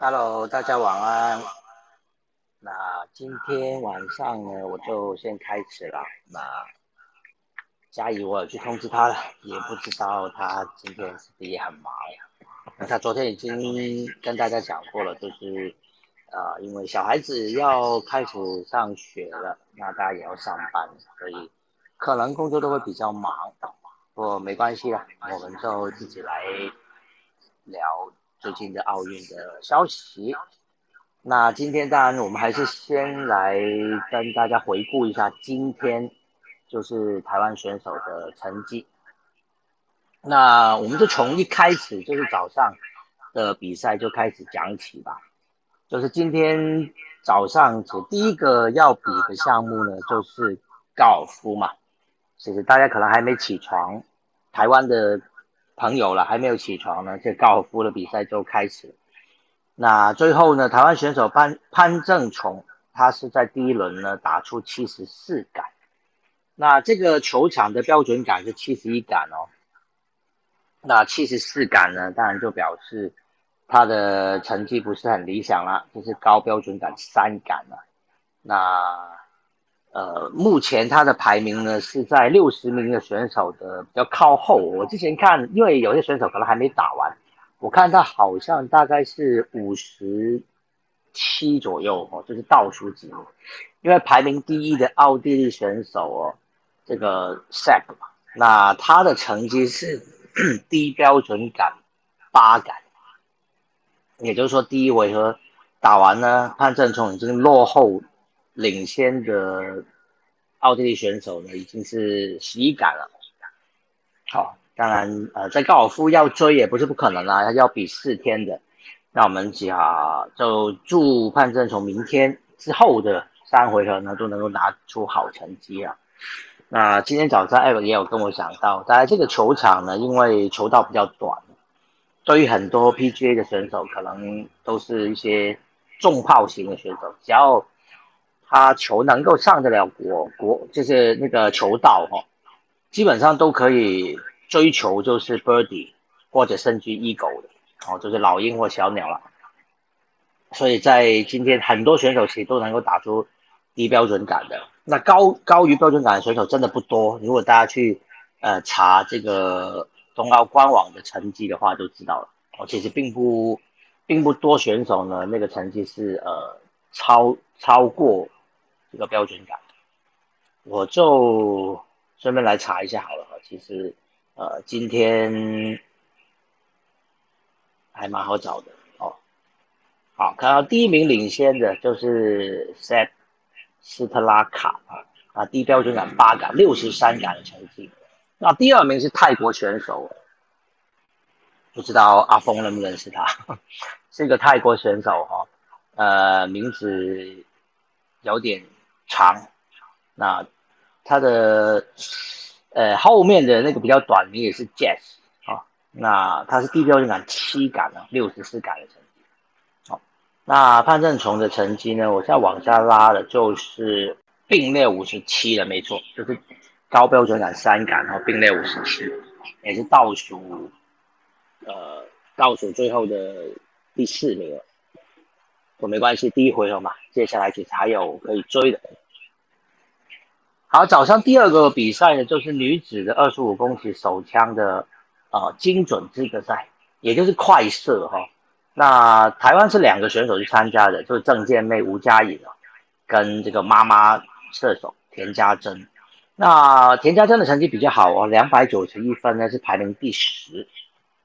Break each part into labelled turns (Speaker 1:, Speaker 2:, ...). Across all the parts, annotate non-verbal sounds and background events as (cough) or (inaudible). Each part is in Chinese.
Speaker 1: Hello，大家晚安。那今天晚上呢，我就先开始了。那佳怡我有去通知他了，也不知道他今天是不是也很忙。那他昨天已经跟大家讲过了，就是啊，因为小孩子要开始上学了，那大家也要上班，所以可能工作都会比较忙。不过没关系啦，我们就自己来聊。最近的奥运的消息，那今天当然我们还是先来跟大家回顾一下今天就是台湾选手的成绩。那我们就从一开始就是早上的比赛就开始讲起吧。就是今天早上第一个要比的项目呢，就是高尔夫嘛。其实大家可能还没起床，台湾的。朋友了，还没有起床呢，这高尔夫的比赛就开始。那最后呢，台湾选手潘潘正崇，他是在第一轮呢打出七十四杆。那这个球场的标准杆是七十一杆哦。那七十四杆呢，当然就表示他的成绩不是很理想了，就是高标准杆三杆了。那。呃，目前他的排名呢是在六十名的选手的比较靠后。我之前看，因为有些选手可能还没打完，我看他好像大概是五十七左右哦，就是倒数几名。因为排名第一的奥地利选手哦，这个 Sep，那他的成绩是低标准杆八杆，也就是说第一回合打完呢，潘正聪已经落后。领先的奥地利选手呢，已经是十一杆了。好，当然，呃，在高尔夫要追也不是不可能啦，要比四天的。那我们讲，就祝潘正从明天之后的三回合呢，都能够拿出好成绩啊。那今天早上艾文也有跟我讲到，在这个球场呢，因为球道比较短，对于很多 PGA 的选手，可能都是一些重炮型的选手，只要他球能够上得了国国，就是那个球道哈，基本上都可以追求就是 birdie 或者甚至 eagle 的，哦，就是老鹰或小鸟了。所以在今天很多选手其实都能够打出低标准杆的，那高高于标准杆的选手真的不多。如果大家去呃查这个冬奥官网的成绩的话，就知道了。哦，其实并不并不多选手呢，那个成绩是呃超超过。这个标准感，我就顺便来查一下好了哈。其实，呃，今天还蛮好找的哦。好，看到第一名领先的就是 Set 斯特拉卡啊，啊，低标准杆八杆六十三杆的成绩。那第二名是泰国选手，不知道阿峰认不认识他？(laughs) 是一个泰国选手哈，呃，名字有点。长，那他的呃后面的那个比较短你也是 Jazz 啊，那他是低标准杆七杆啊，六十四杆的成绩。好，那潘正崇的成绩呢，我现在往下拉的就是并列五十七了，没错，就是高标准杆三杆，然后并列五十七，也是倒数，呃倒数最后的第四名了。我没关系，第一回合嘛，接下来其实还有可以追的。好，早上第二个比赛呢，就是女子的二十五公尺手枪的呃精准资格赛，也就是快射哈。那台湾是两个选手去参加的，就是郑健妹吴佳颖跟这个妈妈射手田家珍。那田家珍的成绩比较好哦，两百九十一分呢是排名第十，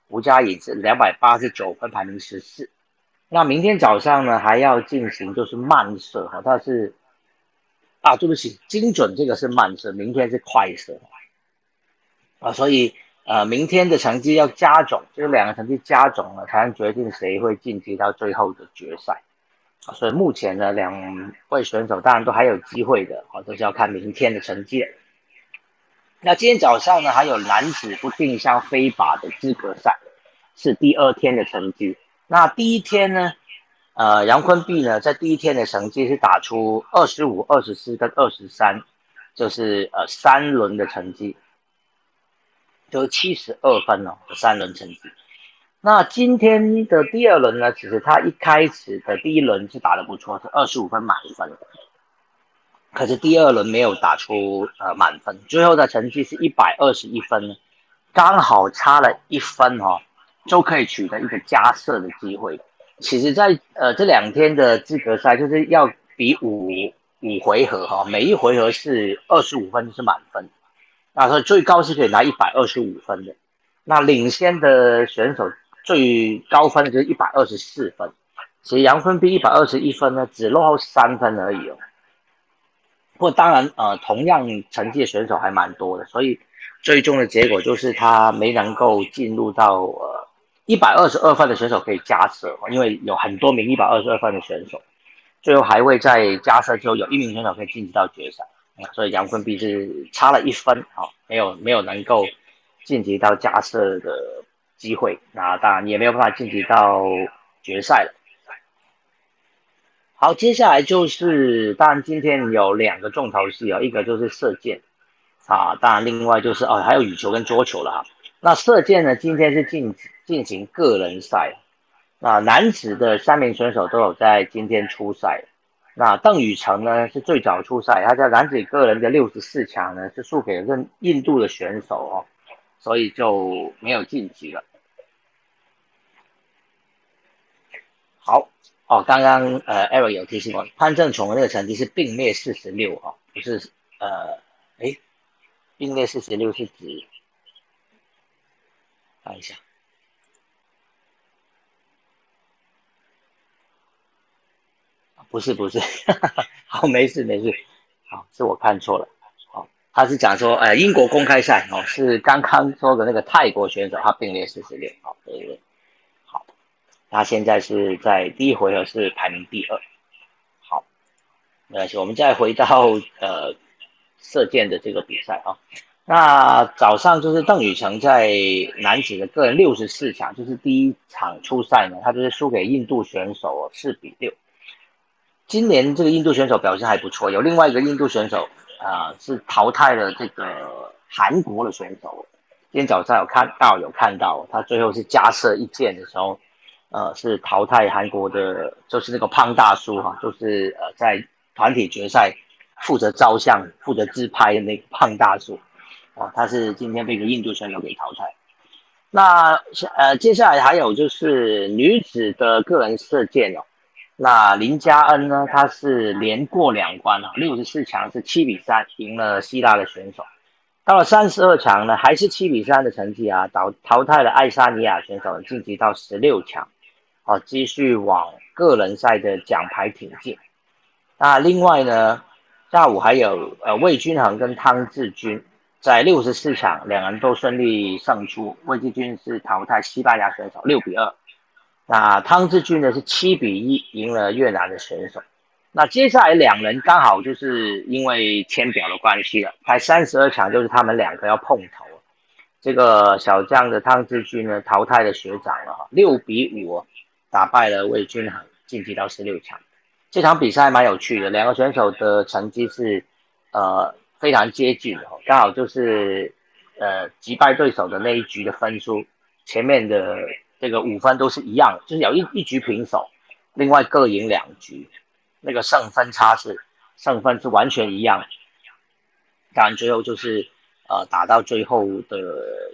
Speaker 1: 吴佳颖是两百八十九分排名十四。那明天早上呢，还要进行就是慢射哈，它是啊，对不起，精准这个是慢射，明天是快射啊，所以呃，明天的成绩要加总，就是两个成绩加总了，才能决定谁会晋级到最后的决赛。所以目前呢，两位选手当然都还有机会的啊，都是要看明天的成绩。那今天早上呢，还有男子不定向飞靶的资格赛，是第二天的成绩。那第一天呢，呃，杨坤碧呢，在第一天的成绩是打出二十五、二十四跟二十三，就是呃三轮的成绩，就是七十二分哦，三轮成绩。那今天的第二轮呢，其实他一开始的第一轮是打得不错，是二十五分满分，可是第二轮没有打出呃满分，最后的成绩是一百二十一分，刚好差了一分哦，就可以取得一个加设的机会。其实，在呃这两天的资格赛就是要比五五回合哈，每一回合是二十五分是满分，那所以最高是可以拿一百二十五分的。那领先的选手最高分的就是一百二十四分，其实杨坤比一百二十一分呢，只落后三分而已哦。不过当然呃，同样成绩的选手还蛮多的，所以最终的结果就是他没能够进入到呃。一百二十二分的选手可以加设，因为有很多名一百二十二分的选手，最后还会在加设之后有一名选手可以晋级到决赛，所以杨坤碧是差了一分，好，没有没有能够晋级到加设的机会，那当然也没有办法晋级到决赛了。好，接下来就是当然今天有两个重头戏啊，一个就是射箭啊，当然另外就是哦还有羽球跟桌球了哈。那射箭呢，今天是进。进行个人赛，那男子的三名选手都有在今天出赛。那邓宇成呢是最早出赛，他在男子个人的六十四强呢是输给了印印度的选手哦，所以就没有晋级了。好哦，刚刚呃，Eric 有提醒我，潘正崇的那个成绩是并列四十六哈，不是呃，哎，并列四十六是指看一下。不是不是，(laughs) 好没事没事，好是我看错了，好他是讲说，呃英国公开赛哦是刚刚说的那个泰国选手，他并列四十六，好对对，好，他现在是在第一回合是排名第二，好，没关系，我们再回到呃射箭的这个比赛啊，那早上就是邓宇成在男子的个人六十四强，就是第一场初赛呢，他就是输给印度选手四比六。今年这个印度选手表现还不错，有另外一个印度选手啊是淘汰了这个韩国的选手。今天早上有看到有看到，他最后是加射一箭的时候，呃是淘汰韩国的，就是那个胖大叔哈，就是呃在团体决赛负责照相、负责自拍的那个胖大叔，啊他是今天被一个印度选手给淘汰。那呃接下来还有就是女子的个人射箭哦。那林佳恩呢？她是连过两关啊，六十四强是七比三赢了希腊的选手，到了三十二强呢，还是七比三的成绩啊，淘淘汰了爱沙尼亚选手，晋级到十六强，好，继续往个人赛的奖牌挺进。那另外呢，下午还有呃魏君衡跟汤志军在六十四强，两人都顺利胜出，魏志军是淘汰西班牙选手六比二。那汤志军呢是七比一赢了越南的选手。那接下来两人刚好就是因为签表的关系了，排三十二强就是他们两个要碰头。这个小将的汤志军呢淘汰了学长了哈，六比五打败了魏军衡，晋级到十六强。这场比赛蛮有趣的，两个选手的成绩是呃非常接近哦，刚好就是呃击败对手的那一局的分数，前面的。这个五分都是一样，就是有一一局平手，另外各赢两局，那个胜分差是胜分是完全一样。当然最后就是呃打到最后的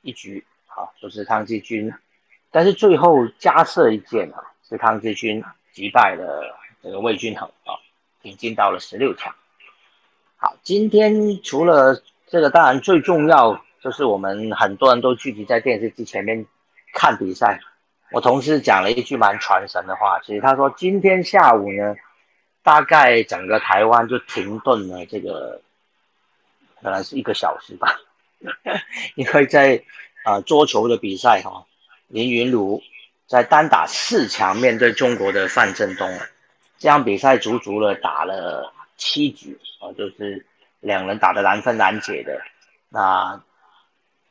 Speaker 1: 一局，好，就是汤志军，但是最后加设一件啊，是汤志军击败了这个魏君衡啊，挺进到了十六强。好，今天除了这个，当然最重要就是我们很多人都聚集在电视机前面。看比赛，我同事讲了一句蛮传神的话，其实他说今天下午呢，大概整个台湾就停顿了这个，可能是一个小时吧，因为在啊桌球的比赛哈，林云儒在单打四强面对中国的范振东，这样比赛足足的打了七局啊，就是两人打得难分难解的那。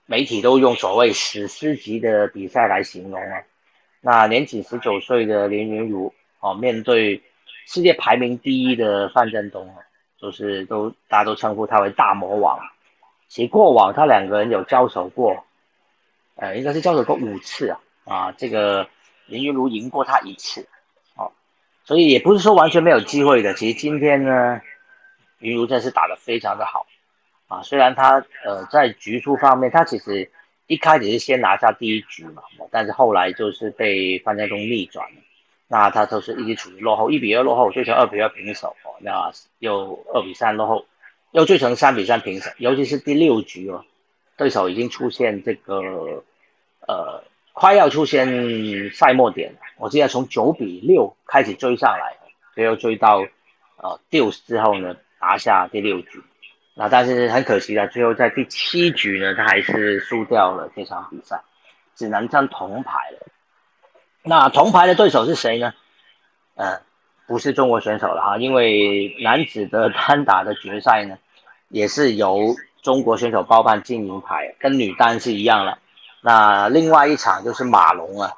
Speaker 1: 媒体都用所谓史诗级的比赛来形容啊。那年仅十九岁的林云儒哦，面对世界排名第一的范振东啊，就是都大家都称呼他为大魔王。其过往他两个人有交手过，呃，应该是交手过五次啊，啊，这个林云如赢过他一次，所以也不是说完全没有机会的。其实今天呢，云如真是打得非常的好，啊，虽然他呃在局数方面，他其实一开始是先拿下第一局嘛，但是后来就是被范家东逆转了，那他都是一直处于落后，一比二落后，追成二比二平手，哦，那又二比三落后，又追成三比三平手，尤其是第六局哦。对手已经出现这个，呃，快要出现赛末点。我记得从九比六开始追上来，最后追到呃丢之后呢，拿下第六局。那但是很可惜的，最后在第七局呢，他还是输掉了这场比赛，只能争铜牌了。那铜牌的对手是谁呢？呃，不是中国选手了哈，因为男子的单打的决赛呢，也是由。中国选手包办金银牌，跟女单是一样了。那另外一场就是马龙啊，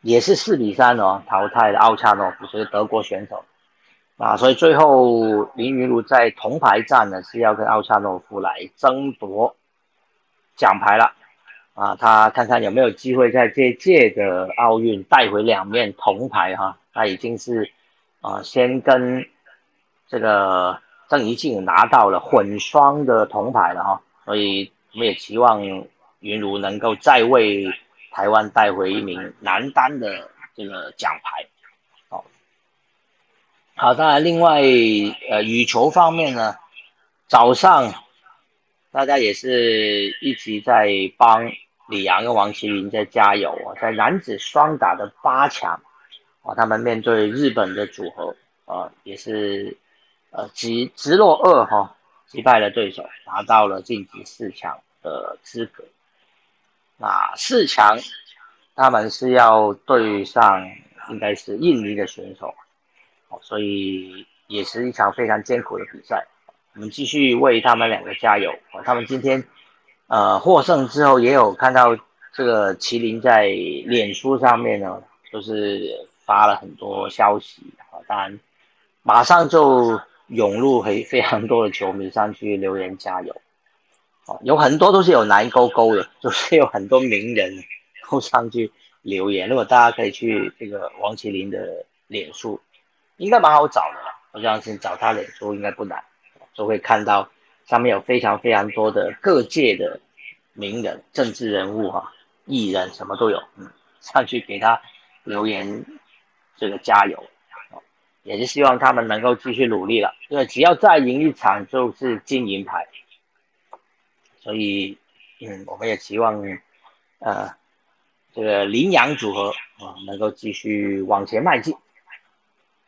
Speaker 1: 也是四比三哦淘汰了奥恰诺夫，是德国选手啊。所以最后林云如在铜牌战呢是要跟奥恰诺夫来争夺奖牌了啊。他看看有没有机会在这届的奥运带回两面铜牌哈。他已经是啊先跟这个。郑怡静拿到了混双的铜牌了哈，所以我们也期望云如能够再为台湾带回一名男单的这个奖牌。好，好，当然另外呃羽球方面呢，早上大家也是一直在帮李阳跟王麒麟在加油啊，在男子双打的八强啊，他们面对日本的组合啊，也是。呃，直直落二哈，击败了对手，拿到了晋级四强的资格。那四强，他们是要对上应该是印尼的选手，所以也是一场非常艰苦的比赛。我们继续为他们两个加油。他们今天呃获胜之后，也有看到这个麒麟在脸书上面呢，就是发了很多消息啊，当然马上就。涌入非非常多的球迷上去留言加油，哦，有很多都是有蓝勾勾的，(laughs) 就是有很多名人都上去留言。如果大家可以去这个王麒麟的脸书，应该蛮好找的，我相信找他脸书应该不难，就会看到上面有非常非常多的各界的名人、政治人物哈、艺人什么都有，嗯，上去给他留言，这个加油。也是希望他们能够继续努力了，因为只要再赢一场就是金银牌，所以，嗯，我们也期望，呃，这个羚羊组合啊能够继续往前迈进。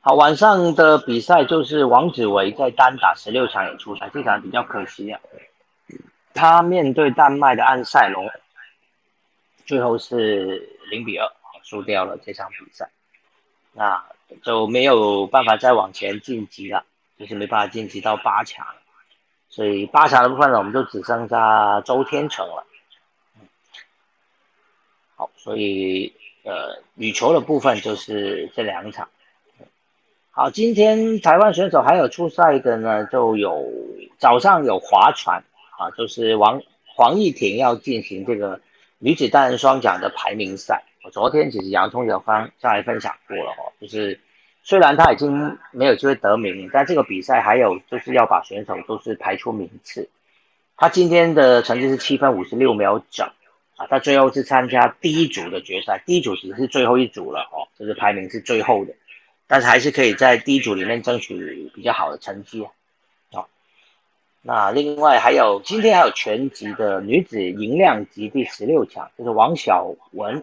Speaker 1: 好，晚上的比赛就是王子维在单打十六强也出赛，这场比较可惜啊，他面对丹麦的安塞龙，最后是零比二输掉了这场比赛，那。就没有办法再往前晋级了，就是没办法晋级到八强，所以八强的部分呢，我们就只剩下周天成了。好，所以呃，羽球的部分就是这两场。好，今天台湾选手还有出赛的呢，就有早上有划船啊，就是王黄义婷要进行这个女子单人双桨的排名赛。我昨天其实洋葱有分上来分享过了哦，就是虽然他已经没有机会得名，但这个比赛还有就是要把选手都是排出名次。他今天的成绩是七分五十六秒整啊，他最后是参加第一组的决赛，第一组只是最后一组了哦，就是排名是最后的，但是还是可以在第一组里面争取比较好的成绩啊。好，那另外还有今天还有全集的女子银量级第十六强，就是王晓雯。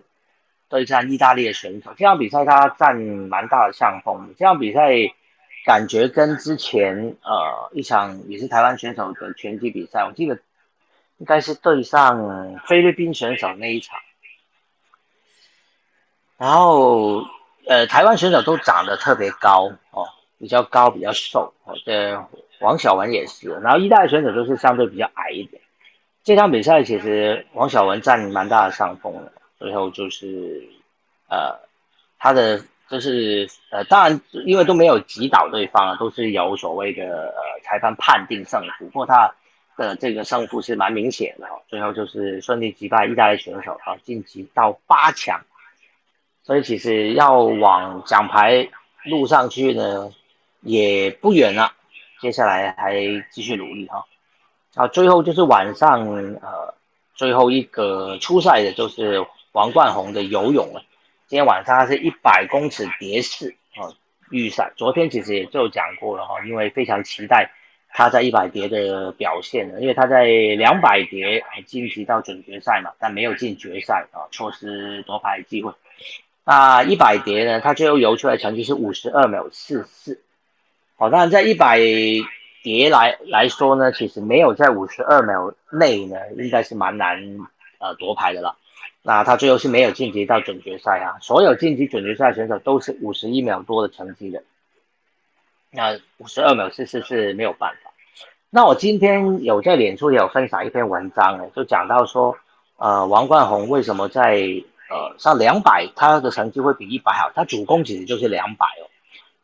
Speaker 1: 对战意大利的选手，这场比赛他占蛮大的上风。这场比赛感觉跟之前呃一场也是台湾选手的拳击比赛，我记得应该是对上菲律宾选手那一场。然后呃台湾选手都长得特别高哦，比较高比较瘦哦，这王小文也是。然后意大利选手就是相对比较矮一点。这场比赛其实王小文占蛮大的上风的。最后就是，呃，他的就是呃，当然因为都没有击倒对方，都是有所谓的呃裁判判定胜负，不过他的这个胜负是蛮明显的哦。最后就是顺利击败意大利选手啊，晋级到八强所以其实要往奖牌路上去呢，也不远了。接下来还继续努力哈。啊，最后就是晚上呃，最后一个初赛的就是王冠宏的游泳了。今天晚上他是一百公尺蝶式啊预赛，昨天其实也就讲过了哈，因为非常期待他在一百蝶的表现呢，因为他在两百蝶还晋级到准决赛嘛，但没有进决赛啊，错失夺牌机会。那一百蝶呢？它最后游出来成绩是五十二秒四四。好，当然在一百蝶来来说呢，其实没有在五十二秒内呢，应该是蛮难呃夺牌的了。那他最后是没有晋级到准决赛啊。所有晋级准决赛选手都是五十一秒多的成绩的。那五十二秒四四是没有办法。那我今天有在脸书有分享一篇文章呢，就讲到说，呃，王冠宏为什么在呃，像两百，他的成绩会比一百好。他主攻其实就是两百哦，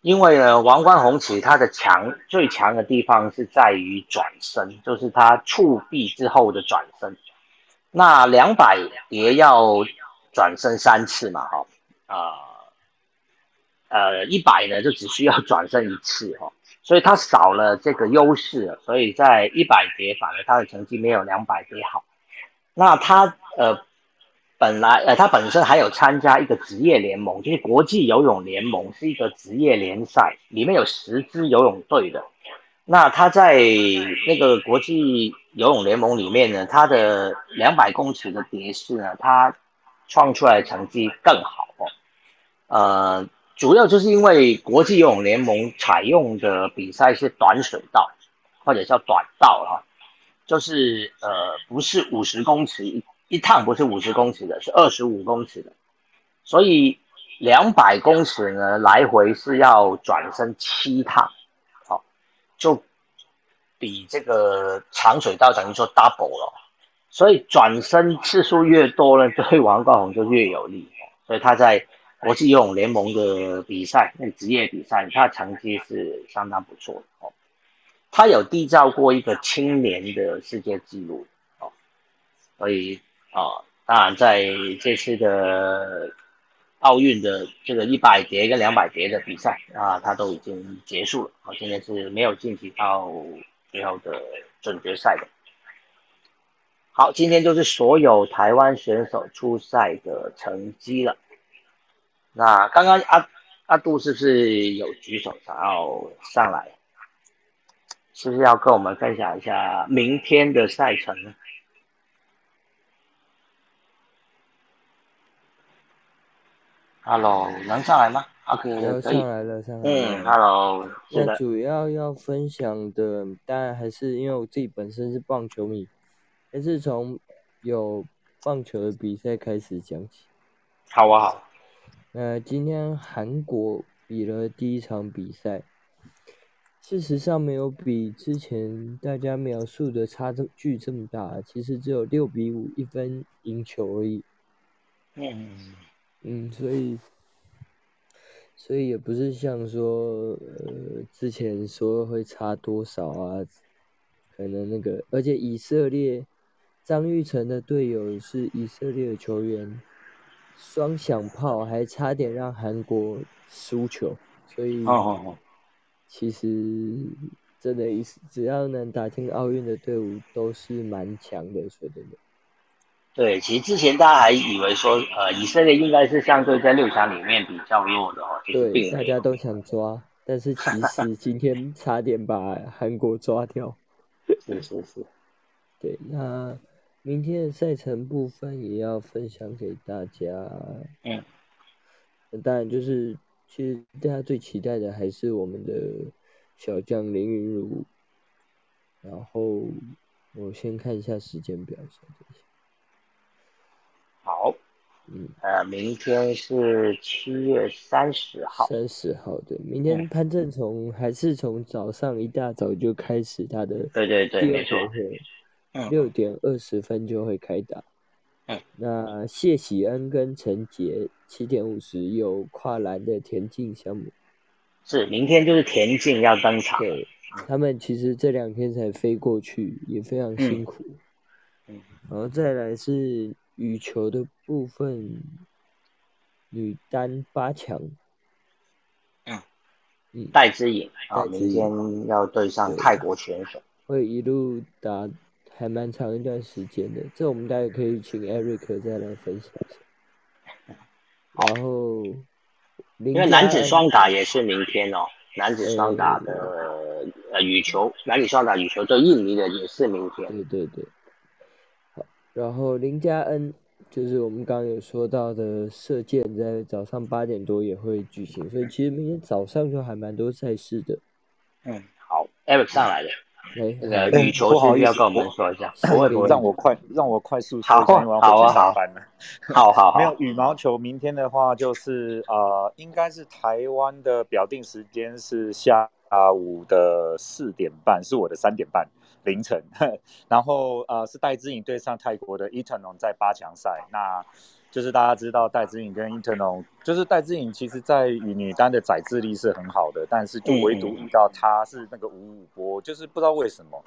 Speaker 1: 因为呢，王冠宏其实他的强最强的地方是在于转身，就是他触壁之后的转身。那两百也要转身三次嘛，哈，啊，呃，一百呢就只需要转身一次哈，所以他少了这个优势，所以在一百蝶反而他的成绩没有两百蝶好。那他呃。本来，呃，他本身还有参加一个职业联盟，就是国际游泳联盟，是一个职业联赛，里面有十支游泳队的。那他在那个国际游泳联盟里面呢，他的两百公尺的蝶式呢，他创出来成绩更好哦。呃，主要就是因为国际游泳联盟采用的比赛是短水道，或者叫短道哈，就是呃，不是五十公尺一。一趟不是五十公尺的，是二十五公尺的，所以两百公尺呢，来回是要转身七趟，好，就比这个长水道等于说 double 了，所以转身次数越多呢，对王冠宏就越有利，所以他在国际游泳联盟的比赛，那职业比赛，他成绩是相当不错的哦，他有缔造过一个青年的世界纪录哦，所以。啊，当然，在这次的奥运的这个一百蝶跟两百蝶的比赛啊，他都已经结束了。好，今天是没有晋级到最后的总决赛的。好，今天就是所有台湾选手出赛的成绩了。那刚刚阿阿杜是不是有举手想要上来？是不是要跟我们分享一下明天的赛程呢？Hello，能上来吗？OK，
Speaker 2: 要上来了，上来
Speaker 1: 了。嗯，Hello，
Speaker 2: 那主要要分享的，当然还是因为我自己本身是棒球迷，还是从有棒球的比赛开始讲起。
Speaker 1: 好啊，好。
Speaker 2: 那今天韩国比了第一场比赛，事实上没有比之前大家描述的差距这么大，其实只有六比五一分赢球而已。嗯。嗯，所以，所以也不是像说，呃，之前说会差多少啊？可能那个，而且以色列张玉成的队友是以色列的球员，双响炮还差点让韩国输球，所以，其实真的意思，只要能打进奥运的队伍都是蛮强的，说真的。
Speaker 1: 对，其实之前大家还以为说，呃，以色列应该是相对在六强里面比较弱的哦。
Speaker 2: 对，大家都想抓，但是其实 (laughs) 今天差点把韩国抓掉。
Speaker 1: 是是是。(laughs)
Speaker 2: 对，那明天的赛程部分也要分享给大家。嗯。当然，就是其实大家最期待的还是我们的小将林云儒。然后我先看一下时间表，等一下。
Speaker 1: 好，嗯，呃，明天是七月三十号，
Speaker 2: 三十号对，明天潘正从还是从早上一大早就开始他的
Speaker 1: 对对对，没错，
Speaker 2: 嗯，六点二十分就会开打，嗯，那谢喜恩跟陈杰七点五十有跨栏的田径项目，
Speaker 1: 是明天就是田径要登场，
Speaker 2: 对，他们其实这两天才飞过去，也非常辛苦，嗯，然后再来是。羽球的部分，女单八强。
Speaker 1: 嗯
Speaker 2: 嗯，
Speaker 1: 戴之颖啊，明
Speaker 2: 颖
Speaker 1: 天要对上泰国选手。
Speaker 2: 会一路打还蛮长一段时间的，这我们待会可以请 Eric 再来分享一下。然后，因
Speaker 1: 因为男子双打也是明天哦，男子双打的呃羽球，男子双打羽球对印尼的也是明天。
Speaker 2: 对对对，好，然后林嘉恩就是我们刚刚有说到的射箭，在早上八点多也会举行，所以其实明天早上就还蛮多赛事的。
Speaker 1: 嗯，好，Eric 上来了，
Speaker 2: 来，
Speaker 1: 这个
Speaker 2: 好
Speaker 1: 羽球是不是要跟我们说一下？(clears throat)
Speaker 2: 好
Speaker 1: 不会不会，
Speaker 3: 让我快让我快速
Speaker 1: 好
Speaker 3: 说一下，因为我要回去
Speaker 1: 好啊好
Speaker 3: 上班了。(laughs)
Speaker 1: 好好好
Speaker 3: 没有，羽毛球，明天的话就是呃，应该是台湾的表定时间是下啊，五的四点半，是我的三点半凌晨。(laughs) 然后呃，是戴资颖对上泰国的伊藤龙在八强赛。那就是大家知道戴资颖跟 Internal，，就是戴资颖其实在与女单的载智力是很好的，但是就唯独遇到她是那个五五波，就是不知道为什么。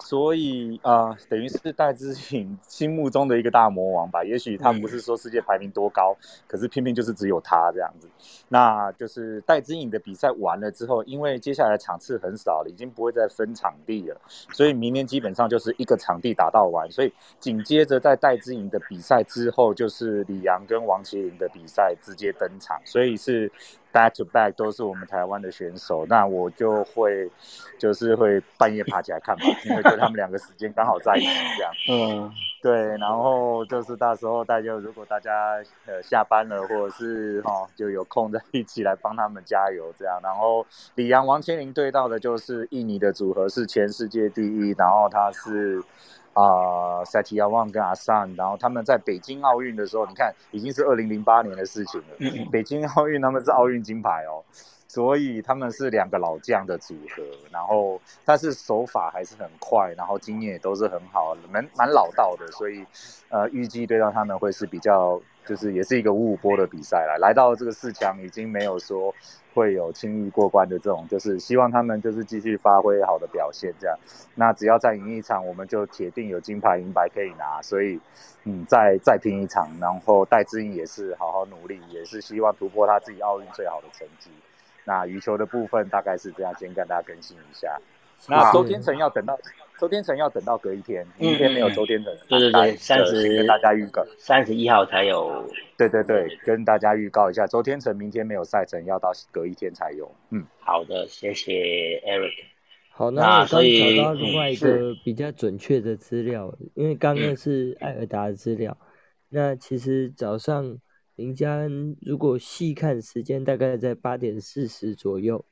Speaker 3: 所以啊、呃等于是戴资颖心目中的一个大魔王吧。也许他不是说世界排名多高，可是偏偏就是只有他这样子。那就是戴资颖的比赛完了之后，因为接下来场次很少了，已经不会再分场地了，所以明年基本上就是一个场地打到完。所以紧接着在戴资颖的比赛之后，就是李阳跟王麒麟的比赛直接登场，所以是 back to back 都是我们台湾的选手。那我就会就是会半夜爬起来看吧，因为就他们两个时间刚好在一起这样。(laughs)
Speaker 1: 嗯
Speaker 3: 对，然后就是到时候大家如果大家呃下班了，或者是哈、哦、就有空再一起来帮他们加油这样。然后李阳王千灵对到的就是印尼的组合是全世界第一，然后他是啊塞提亚旺跟阿桑，然后他们在北京奥运的时候，你看已经是二零零八年的事情了。
Speaker 1: 嗯
Speaker 3: 北京奥运他们是奥运金牌哦，所以他们是两个老将的组合，然后但是手法还是很快，然后经验也都是很好，蛮蛮老道的，所以呃预计对到他们会是比较就是也是一个五五波的比赛啦。来到这个四强已经没有说会有轻易过关的这种，就是希望他们就是继续发挥好的表现这样。那只要再赢一场，我们就铁定有金牌银牌可以拿，所以。嗯，再再拼一场，然后戴资颖也是好好努力，也是希望突破他自己奥运最好的成绩。那羽球的部分大概是这样，先跟大家更新一下。那周天成要等到周天成要等到隔一天，明天没有周天成，
Speaker 1: 对对对，三十
Speaker 3: 跟大家预告，
Speaker 1: 三十一号才有。
Speaker 3: 对对对，跟大家预告一下，周天成明天没有赛程，要到隔一天才有。嗯，
Speaker 1: 好的，谢谢 Eric。
Speaker 2: 好，
Speaker 1: 那
Speaker 2: 那我刚找到另外一个比较准确的资料，因为刚刚是艾尔达的资料。那其实早上林佳恩如果细看时间，大概在八点四十左右，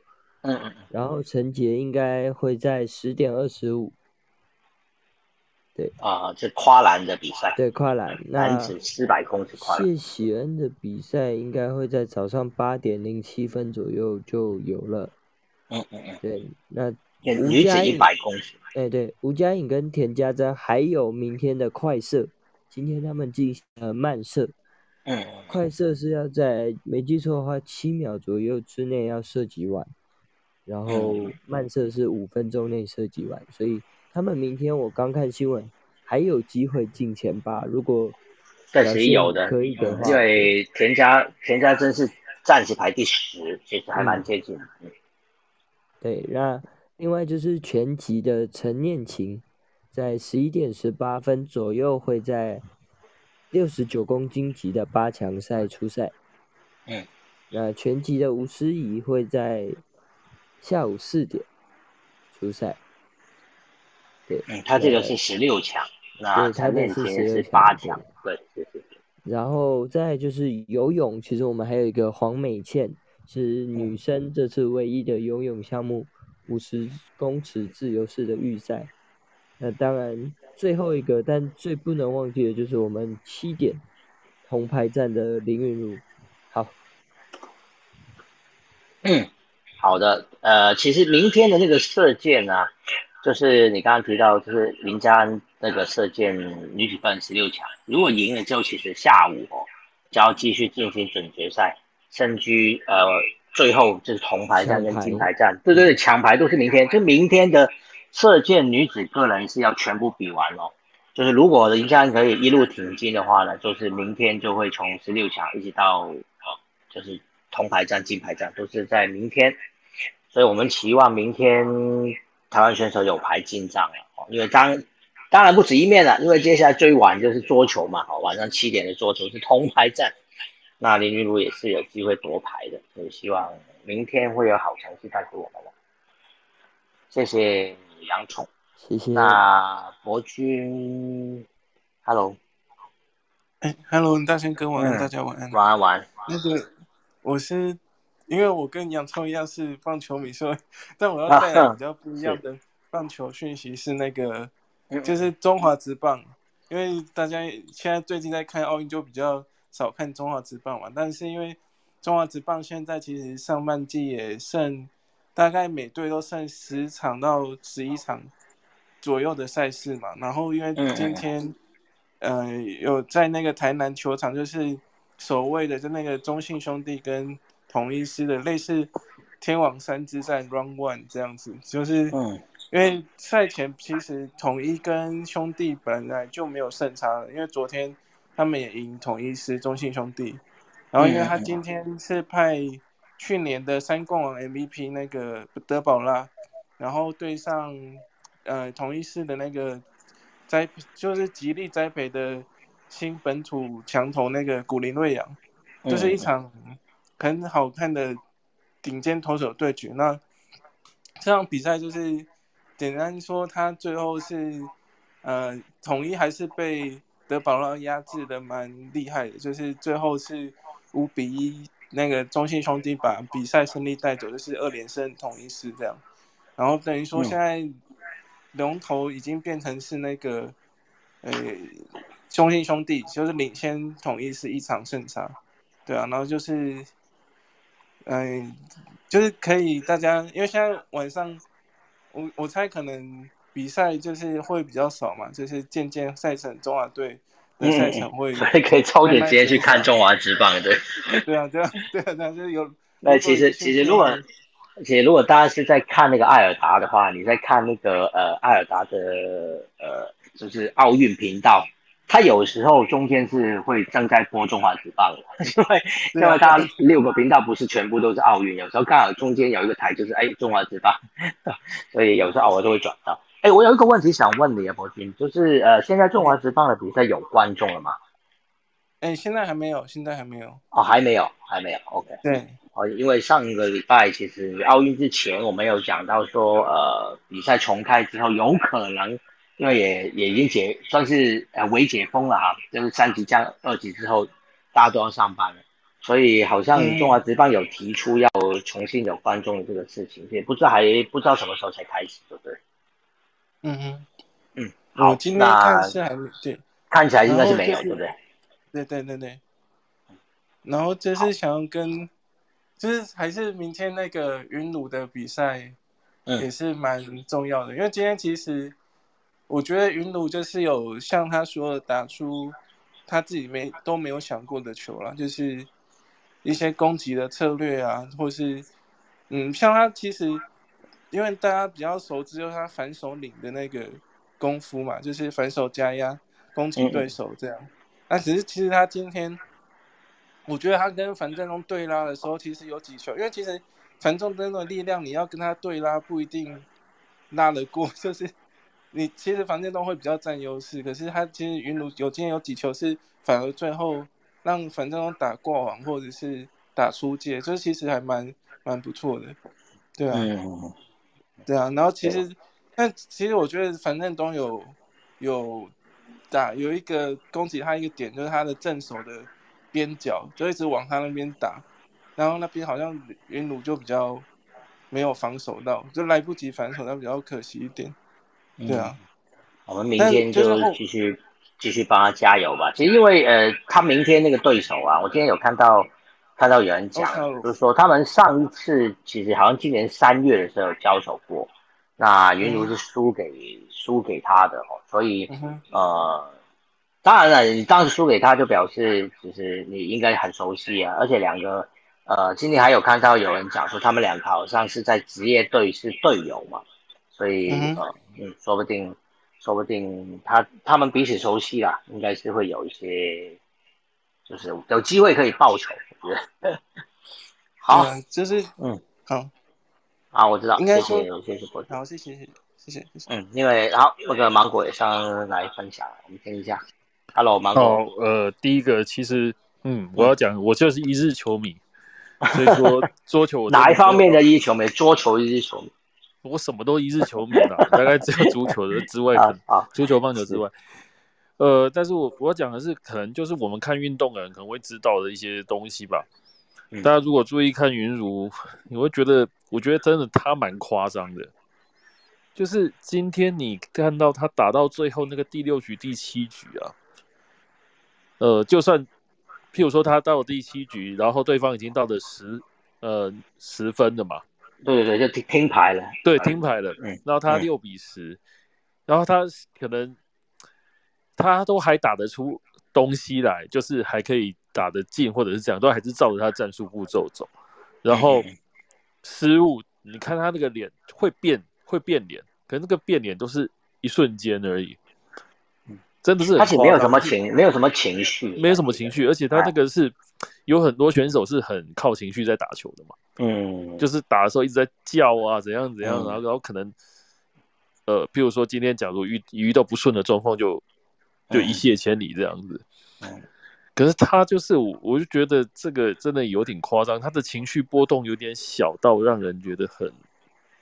Speaker 1: 嗯嗯嗯，
Speaker 2: 然后陈杰应该会在十点二十五，
Speaker 1: 啊，这跨栏的比赛，
Speaker 2: 对跨栏。那
Speaker 1: 男子四百公尺跨栏。
Speaker 2: 谢喜恩的比赛应该会在早上八点零七分左右就有了。
Speaker 1: 嗯嗯嗯，
Speaker 2: 对，那
Speaker 1: 女子一百公尺。
Speaker 2: 哎，对，吴佳颖跟田家珍还有明天的快射，今天他们进行了慢射，
Speaker 1: 嗯，
Speaker 2: 快射是要在没记错的话七秒左右之内要射击完，然后
Speaker 1: 嗯
Speaker 2: 慢射是五分钟内射击完，所以他们明天我刚看新闻还有机会进前八，如果
Speaker 1: 这是有的，
Speaker 2: 可以的话，
Speaker 1: 因为田家田家真是暂时排第十，其实还蛮接近的。嗯
Speaker 2: 对，那另外就是拳击的陈念琴，在十一点十八分左右会在六十九公斤级的八强赛出赛。
Speaker 1: 嗯，
Speaker 2: 那拳击的吴思怡会在下午四点出赛。对，
Speaker 1: 嗯，他这个是十六强，那
Speaker 2: 对他
Speaker 1: 陈念
Speaker 2: 这是16
Speaker 1: 琴是
Speaker 2: 强
Speaker 1: 八强，对，是是是。
Speaker 2: 然后再就是游泳，其实我们还有一个黄美倩，是女生这次唯一的游泳项目五十公尺自由式的预赛。那当然最后一个，但最不能忘记的就是我们七点铜牌战的林韵如。好，
Speaker 1: 嗯，好的，呃，其实明天的那个射箭呢、就是你刚刚提到，就是林佳恩那个射箭女子半十六强，如果赢了之后，其实下午哦就要继续进行准决赛，甚居呃最后就是铜牌战跟金牌战，对对对，抢牌都是明天，就明天的射箭女子个人是要全部比完哦。就是如果林佳恩可以一路挺进的话呢，就是明天就会从十六强一直到呃就是铜牌战、金牌战都是在明天，所以我们期望明天台湾选手有牌进账了哦，因为当当然不止一面了，因为接下来最晚就是桌球嘛，好，晚上七点的桌球是铜牌战，那林云儒也是有机会夺牌的，所以希望明天会有好成绩带给我们了。谢谢杨宠，
Speaker 2: 谢谢。
Speaker 1: 那博君，Hello，
Speaker 4: 哎，Hello，大仙哥晚安，大家晚安，
Speaker 1: 晚安晚安。
Speaker 4: 那个我是因为我跟杨聪一样是棒球迷，所以但我要带来比较不一样的棒球讯息是那个。就是中华职棒，因为大家现在最近在看奥运，就比较少看中华职棒嘛。但是因为中华职棒现在其实上半季也剩大概每队都剩十场到十一场左右的赛事嘛。然后因为今天，呃，有在那个台南球场，就是所谓的就那个中信兄弟跟统一师的类似天王山之战 Run One 这样子，就是。因为赛前其实统一跟兄弟本来就没有胜差了，因为昨天他们也赢统一师中信兄弟，然后因为他今天是派去年的三冠王 MVP 那个德保拉，然后对上呃统一市的那个栽就是极力栽培的新本土强投那个古林瑞阳，就是一场很好看的顶尖投手对决。那这场比赛就是。简单说，他最后是，呃，统一还是被德保拉压制的蛮厉害的，就是最后是五比一，那个中信兄弟把比赛胜利带走，就是二连胜统一是这样。然后等于说现在龙头已经变成是那个，呃，中信兄弟就是领先统一是一场胜差，对啊，然后就是，嗯，就是可以大家，因为现在晚上。我我猜可能比赛就是会比较少嘛，就是渐渐赛程中华队的赛程会，(laughs)
Speaker 1: 所以可以抽点时间去看中华职棒，对。(laughs)
Speaker 4: 对啊，对啊，对啊，就是有。(laughs)
Speaker 1: 那其实其实如果，其实如果大家是在看那个艾尔达的话，你在看那个呃艾尔达的呃就是奥运频道。他有时候中间是会正在播中华职棒，(laughs) 因为因为他六个频道不是全部都是奥运，有时候刚好中间有一个台就是哎中华职棒，(laughs) 所以有时候偶尔都会转到。哎，我有一个问题想问你啊，博君，就是呃现在中华职棒的比赛有观众了吗？
Speaker 4: 哎，现在还没有，现在还没有。
Speaker 1: 哦，还没有，还没有。OK。
Speaker 4: 对。
Speaker 1: 哦，因为上个礼拜其实奥运之前我们有讲到说，呃，比赛重开之后有可能。因为也也已经解算是呃微解封了哈，就是三级降二级之后，大家都要上班了，所以好像中华职棒有提出要重新有观众的这个事情，也不知道还不知道什么时候才开始，对不对？
Speaker 4: 嗯哼，
Speaker 1: 嗯，好，
Speaker 4: 今天看是还没对，
Speaker 1: 看起来应该是没有，对不对？
Speaker 4: 对对对对，然后就是想要跟，就是还是明天那个云鲁的比赛，也是蛮重要的，因为今天其实。我觉得云鲁就是有像他说的打出他自己没都没有想过的球了，就是一些攻击的策略啊，或是嗯，像他其实因为大家比较熟知，就是他反手领的那个功夫嘛，就是反手加压攻击对手这样。那只是其实他今天，我觉得他跟樊振东对拉的时候，其实有几球，因为其实樊振东的力量，你要跟他对拉不一定拉得过，(laughs) 就是。你其实樊振东会比较占优势，可是他其实云鲁有今天有几球是反而最后让樊振东打过网或者是打出界，这其实还蛮蛮不错的，对啊，对啊，然后其实但其实我觉得樊振东有有打有一个攻击他一个点就是他的正手的边角就一直往他那边打，然后那边好像云鲁就比较没有防守到，就来不及反手，那比较可惜一点。对啊，
Speaker 1: 我们明天就继续继续帮他加油吧。其实因为呃，他明天那个对手啊，我今天有看到看到有人讲，就是说他们上一次其实好像今年三月的时候交手过，那云如是输给输给他的哦，所以呃，当然了，你当时输给他就表示其实你应该很熟悉啊，而且两个呃，今天还有看到有人讲说他们两个好像是在职业队是队友嘛。所以呃嗯，说不定，说不定他他们彼此熟悉啦，应该是会有一些就是有机会可以报仇，我觉得。好，
Speaker 4: 就是
Speaker 1: 嗯，
Speaker 4: 好，
Speaker 1: 好，我知道，
Speaker 4: 应该
Speaker 1: 说
Speaker 4: 谢谢谢谢，谢谢，谢谢，谢谢。
Speaker 1: 嗯，因为然后那个芒果也上来分享，我们听一下。Hello，芒果。
Speaker 5: 哦，呃，第一个其实，嗯，我要讲，我就是一日球迷，所以说 (laughs) 桌球
Speaker 1: 哪一方面的一日球迷？桌球一日球迷。
Speaker 5: 我什么都一日球迷啦，大概只有足球的之外，(laughs) 可能足球、棒球之外，呃，但是我我要讲的是，可能就是我们看运动的人可能会知道的一些东西吧。大家如果注意看云如，你会觉得，我觉得真的他蛮夸张的。就是今天你看到他打到最后那个第六局、第七局啊，呃，就算譬如说他到第七局，然后对方已经到了十呃十分了嘛。
Speaker 1: 对对对，就听听牌了。
Speaker 5: 对，听牌了。嗯。然后他六比十，然后他可能他都还打得出东西来，就是还可以打得进，或者是这样，都还是照着他战术步骤走。然后失误，你看他那个脸会变，会变脸，可那个变脸都是一瞬间而已。真的是。
Speaker 1: 而且没有什么情，没有什么情绪，
Speaker 5: 没有什么情绪，而且他那个是有很多选手是很靠情绪在打球的嘛。
Speaker 1: 嗯，
Speaker 5: 就是打的时候一直在叫啊，怎样怎样，然后然后可能，呃，譬如说今天假如遇遇到不顺的状况，就就一泻千里这样子。嗯，可是他就是我，我就觉得这个真的有点夸张，他的情绪波动有点小到让人觉得很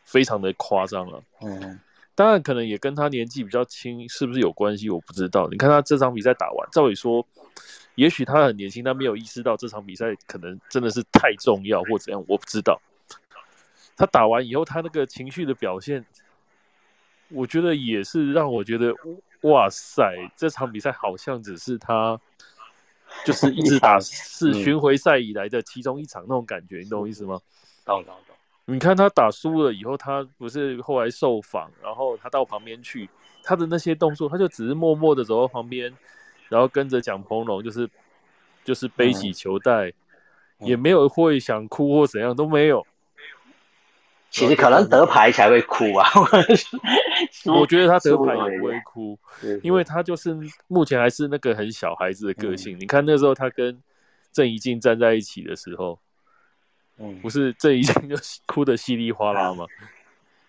Speaker 5: 非常的夸张了。嗯，当然可能也跟他年纪比较轻是不是有关系，我不知道。你看他这场比赛打完，照理说。也许他很年轻，他没有意识到这场比赛可能真的是太重要或怎样，我不知道。他打完以后，他那个情绪的表现，我觉得也是让我觉得，哇塞，这场比赛好像只是他就是一直打是巡回赛以来的其中一场那种感觉，你懂我意思吗？
Speaker 1: 懂懂懂。
Speaker 5: 你看他打输了以后，他不是后来受访，然后他到旁边去，他的那些动作，他就只是默默的走到旁边。然后跟着蒋鹏龙，就是就是背起球袋，也没有会想哭或怎样都没有。
Speaker 1: 其实可能得牌才会哭啊。(laughs)
Speaker 5: 我觉得他得牌也不会哭，因为他就是目前还是那个很小孩子的个性。你看那时候他跟郑怡静站在一起的时候，嗯，不是郑怡静就哭的稀里哗啦吗？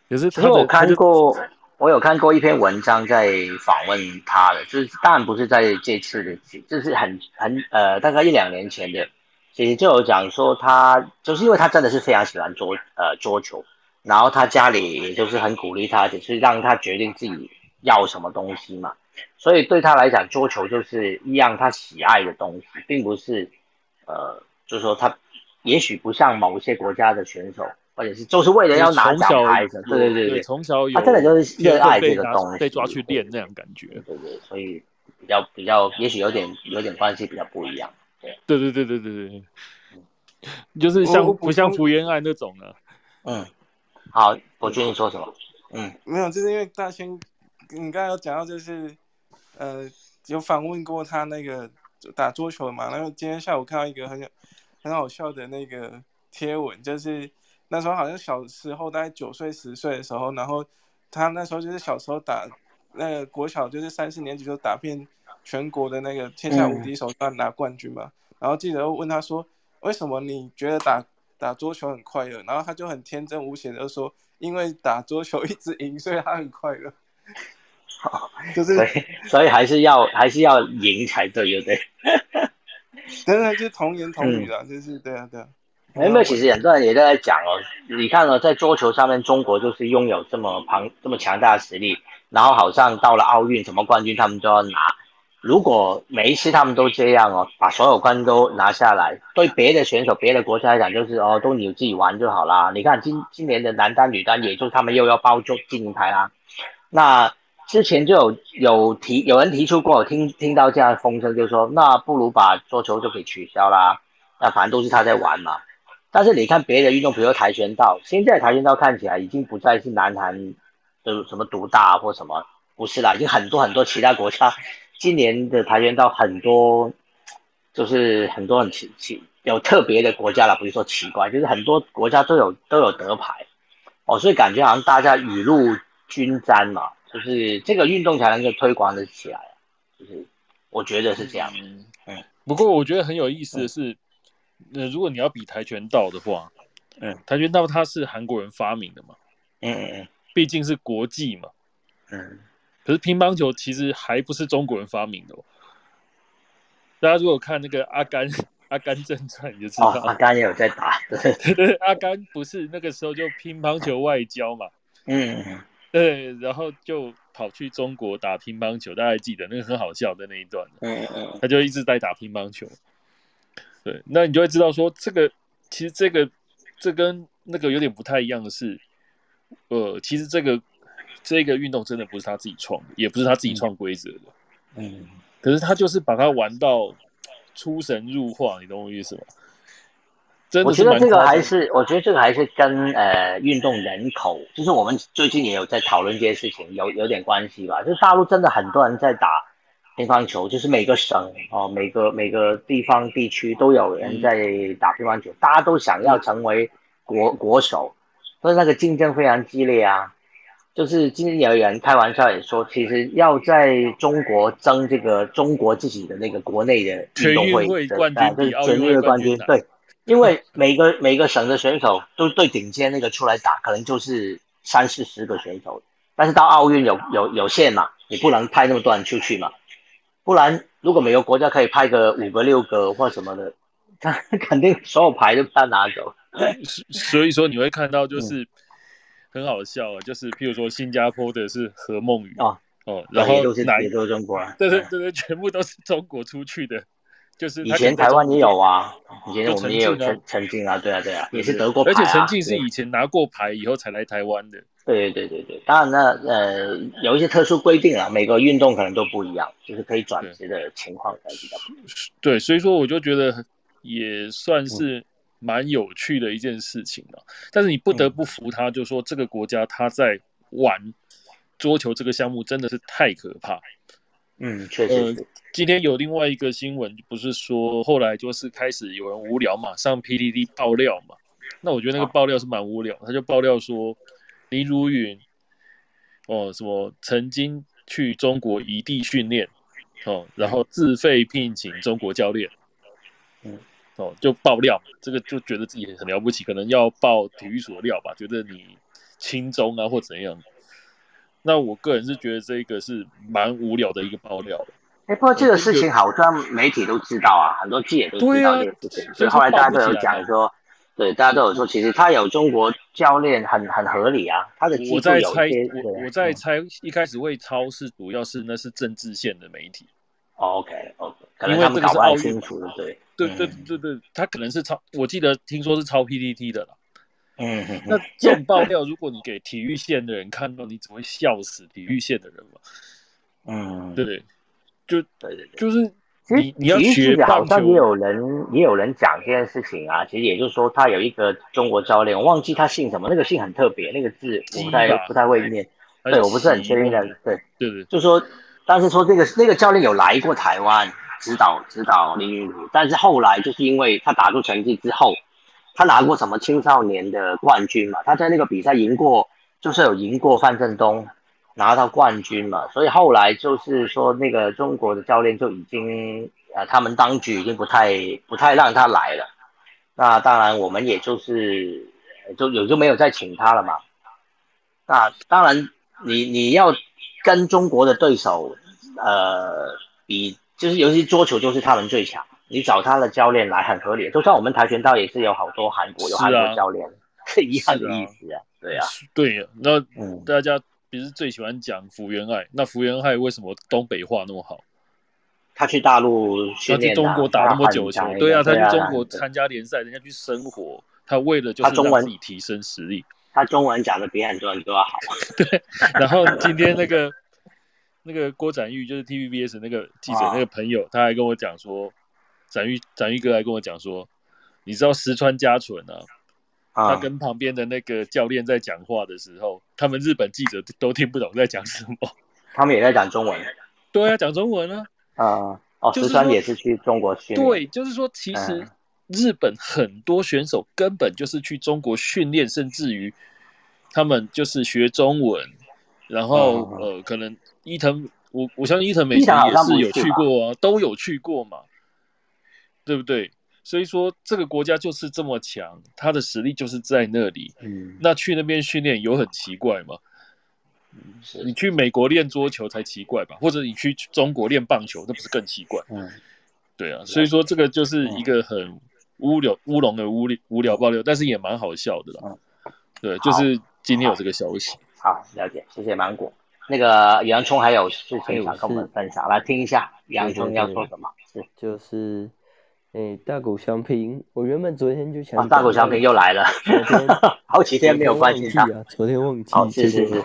Speaker 5: 可是他
Speaker 1: 我看过。我有看过一篇文章在访问他的，就是当然不是在这次的，就是很很呃大概一两年前的，其实就有讲说他就是因为他真的是非常喜欢桌呃桌球，然后他家里也就是很鼓励他，只是让他决定自己要什么东西嘛，所以对他来讲桌球就是一样他喜爱的东西，并不是呃就是说他也许不像某些国家的选手。或者是就是为了要拿奖牌的，对对对对，
Speaker 5: 从小有
Speaker 1: 他真的就是热爱这个东西，
Speaker 5: 被抓去练那种感觉，
Speaker 1: 对对，所以比较比较，也许有点有点关系比较不一样，对
Speaker 5: 对对对对对对，就是像不像福原爱那种呢？
Speaker 1: 嗯，好，我觉得你说什么？
Speaker 4: 嗯，没有，就是因为大勋，你刚才有讲到，就是呃，有访问过他那个打桌球嘛，然后今天下午看到一个很很好笑的那个贴文，就是。那时候好像小时候，大概九岁十岁的时候，然后他那时候就是小时候打那个国小，就是三四年级就打遍全国的那个天下无敌手段拿冠军嘛。然后记者问他说：“为什么你觉得打打桌球很快乐？”然后他就很天真无邪的说：“因为打桌球一直赢，所以他很快乐。”
Speaker 1: 好，就是所以还是要还是要赢才对，对不对？(laughs)
Speaker 4: 真的就童言童语了，就是对啊，对啊。
Speaker 1: 因为其实很多人也在讲哦，你看哦，在桌球上面，中国就是拥有这么庞、这么强大的实力，然后好像到了奥运什么冠军他们都要拿。如果每一次他们都这样哦，把所有冠军都拿下来，对别的选手、别的国家来讲，就是哦，都你自己玩就好啦。你看今今年的男单、女单，也就他们又要包就金银牌啦。那之前就有有提有人提出过，听听到这样的风声，就说那不如把桌球就给取消啦。那反正都是他在玩嘛。但是你看别的运动，比如说跆拳道，现在跆拳道看起来已经不再是南韩的什么独大或什么，不是啦，已经很多很多其他国家今年的跆拳道很多，就是很多很奇奇有特别的国家了，不是说奇怪，就是很多国家都有都有得牌哦，所以感觉好像大家雨露均沾嘛，就是这个运动才能够推广的起来，就是我觉得是这样。
Speaker 5: 嗯，不过我觉得很有意思的是，呃，如果你要比跆拳道的话，嗯，跆拳道它是韩国人发明的嘛，
Speaker 1: 嗯嗯嗯，
Speaker 5: 毕竟是国际嘛，
Speaker 1: 嗯，
Speaker 5: 可是乒乓球其实还不是中国人发明的哦。大家如果看那个《阿甘阿甘正传》，你就知道
Speaker 1: 阿甘也有在打，
Speaker 5: 对。对，阿甘不是那个时候就乒乓球外交嘛，
Speaker 1: 嗯，
Speaker 5: 对，然后就跑去中国打乒乓球，大家还记得那个很好笑的那一段，
Speaker 1: 嗯嗯，
Speaker 5: 他就一直在打乒乓球，对，那你就会知道说这个其实这个这跟那个有点不太一样的是，呃，其实这个这个运动真的不是他自己创的，也不是他自己创规则的，
Speaker 1: 嗯。
Speaker 5: 可是他就是把它玩到出神入化，你懂我意思吗？真的，
Speaker 1: 我觉得这个还是，我觉得这个还是跟呃运动人口，就是我们最近也有在讨论这些事情，有有点关系吧。就是大陆真的很多人在打乒乓球，就是每个省哦，每个每个地方地区都有人在打乒乓球，大家都想要成为国国手，所以那个竞争非常激烈啊。就是今天有人开玩笑也说，其实要在中国争这个中国自己的那个国内的运动会
Speaker 5: 的冠军，
Speaker 1: 全运会冠军，对，因为每个每个省的选手都最顶尖那个出来打，可能就是三四十个选手，但是到奥运有有有限嘛，你不能派那么多人出去嘛，不然如果每个国家可以派个五个六个或什么的，(laughs) 他肯定所有牌都被他拿走。
Speaker 5: 所以说你会看到就是。很好笑啊，就是譬如说新加坡的是何梦雨
Speaker 1: 哦
Speaker 5: 哦，然后
Speaker 1: 哪也都是中国啊，
Speaker 5: 对对对对，全部都是中国出去的，就是
Speaker 1: 以前台湾也有啊，以前我们也有陈陈静啊，对啊对啊，也是德国牌，
Speaker 5: 而且陈静是以前拿过牌以后才来台湾的，
Speaker 1: 对对对对对，当然呢，呃，有一些特殊规定啊，每个运动可能都不一样，就是可以转职的情况才比较
Speaker 5: 对，所以说我就觉得也算是。蛮有趣的一件事情啊。但是你不得不服他，就说这个国家他在玩桌球这个项目真的是太可怕。
Speaker 1: 嗯，确实。
Speaker 5: 今天有另外一个新闻，不是说后来就是开始有人无聊嘛，上 PDD 爆料嘛。那我觉得那个爆料是蛮无聊，他就爆料说林如云哦什么曾经去中国异地训练哦，然后自费聘请中国教练。嗯。哦，就爆料，这个就觉得自己很了不起，可能要爆体育所料吧，觉得你轻中啊或怎样。那我个人是觉得这一个是蛮无聊的一个爆料。
Speaker 1: 哎，不过这个事情好像媒体都知道啊，很多记者都知道这个事情，所以后来大家都有讲说，对，大家都有说，其实他有中国教练很很合理啊，他的
Speaker 5: 我在猜，我我在猜，一开始会超是主要是那是政治线的媒体。
Speaker 1: OK OK，因为这个是奥运，对。
Speaker 5: 对对对对，他可能是抄，我记得听说是抄 PPT 的了。
Speaker 1: 嗯，
Speaker 5: 那这种爆料，如果你给体育线的人看到，你只会笑死体育线的人嘛？
Speaker 1: 嗯，
Speaker 5: 对，就
Speaker 1: 对对对，
Speaker 5: 就是你你要学
Speaker 1: 好像也有人也有人讲这件事情啊。其实也就是说，他有一个中国教练，我忘记他姓什么，那个姓很特别，那个字我不太不太会念。对，我不是很确定的。对
Speaker 5: 对对，
Speaker 1: 就说，但是说这个那个教练有来过台湾。指导指导林云儒，但是后来就是因为他打出成绩之后，他拿过什么青少年的冠军嘛？他在那个比赛赢过，就是有赢过范振东，拿到冠军嘛。所以后来就是说，那个中国的教练就已经，呃，他们当局已经不太不太让他来了。那当然，我们也就是就有就没有再请他了嘛。那当然，你你要跟中国的对手，呃，比。就是尤其桌球就是他们最强，你找他的教练来很合理。就像我们跆拳道也是有好多韩国有韩国教练，是一样的意思啊。对啊，
Speaker 5: 对呀。那大家不是最喜欢讲福原爱？那福原爱为什么东北话那么好？
Speaker 1: 他去大陆训练，
Speaker 5: 他去中国打那么久球，对啊，他去中国参加联赛，人家去生活，他为了就是让自己提升实力。
Speaker 1: 他中文讲的比很多人都要好。(laughs)
Speaker 5: 对，然后今天那个。那个郭展玉就是 TVBS 那个记者那个朋友，他还跟我讲说，展玉展玉哥还跟我讲说，你知道石川佳纯啊，他跟旁边的那个教练在讲话的时候，他们日本记者都听不懂在讲什么，
Speaker 1: 他们也在讲中文，
Speaker 5: 对啊，讲中文啊，
Speaker 1: 啊，哦，石川也是去中国训练，
Speaker 5: 对，就是说其实日本很多选手根本就是去中国训练，甚至于他们就是学中文。然后呃，可能伊藤我我相信伊藤美诚也是有去过啊，都有去过嘛，对不对？所以说这个国家就是这么强，他的实力就是在那里。嗯，那去那边训练有很奇怪吗？你去美国练桌球才奇怪吧？或者你去中国练棒球，那不是更奇怪？嗯，对啊。所以说这个就是一个很乌流乌龙的无无聊爆料，但是也蛮好笑的啦。对，就是今天有这个消息。
Speaker 1: 好，了解，谢谢芒果。那个洋葱还有事情想跟我们分享，来听一下洋葱要说什么？是，
Speaker 2: 就是，诶，大狗相拼，我原本昨天就想，
Speaker 1: 大狗相拼又来了，好几天没有关心他，
Speaker 2: 昨天忘记，
Speaker 1: 是是是，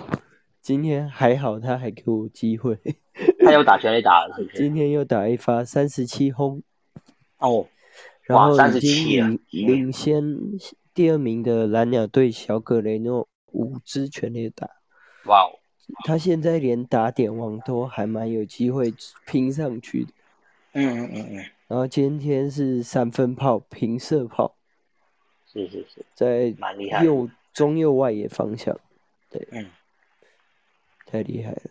Speaker 2: 今天还好，他还给我机会，(laughs)
Speaker 1: 他又打全垒打了？
Speaker 2: 今天又打一发三十七轰，(laughs)
Speaker 1: 哦，
Speaker 2: 然后已经领先第二名的蓝鸟队小葛雷诺五支全垒打，
Speaker 1: 哇哦。
Speaker 2: 他现在连打点王都还蛮有机会拼上去的，
Speaker 1: 嗯嗯嗯嗯。
Speaker 2: 然后今天是三分炮平射炮，
Speaker 1: 是是是，
Speaker 2: 在蛮厉害右中右外野方向，对，
Speaker 1: 嗯，
Speaker 2: 太厉害了。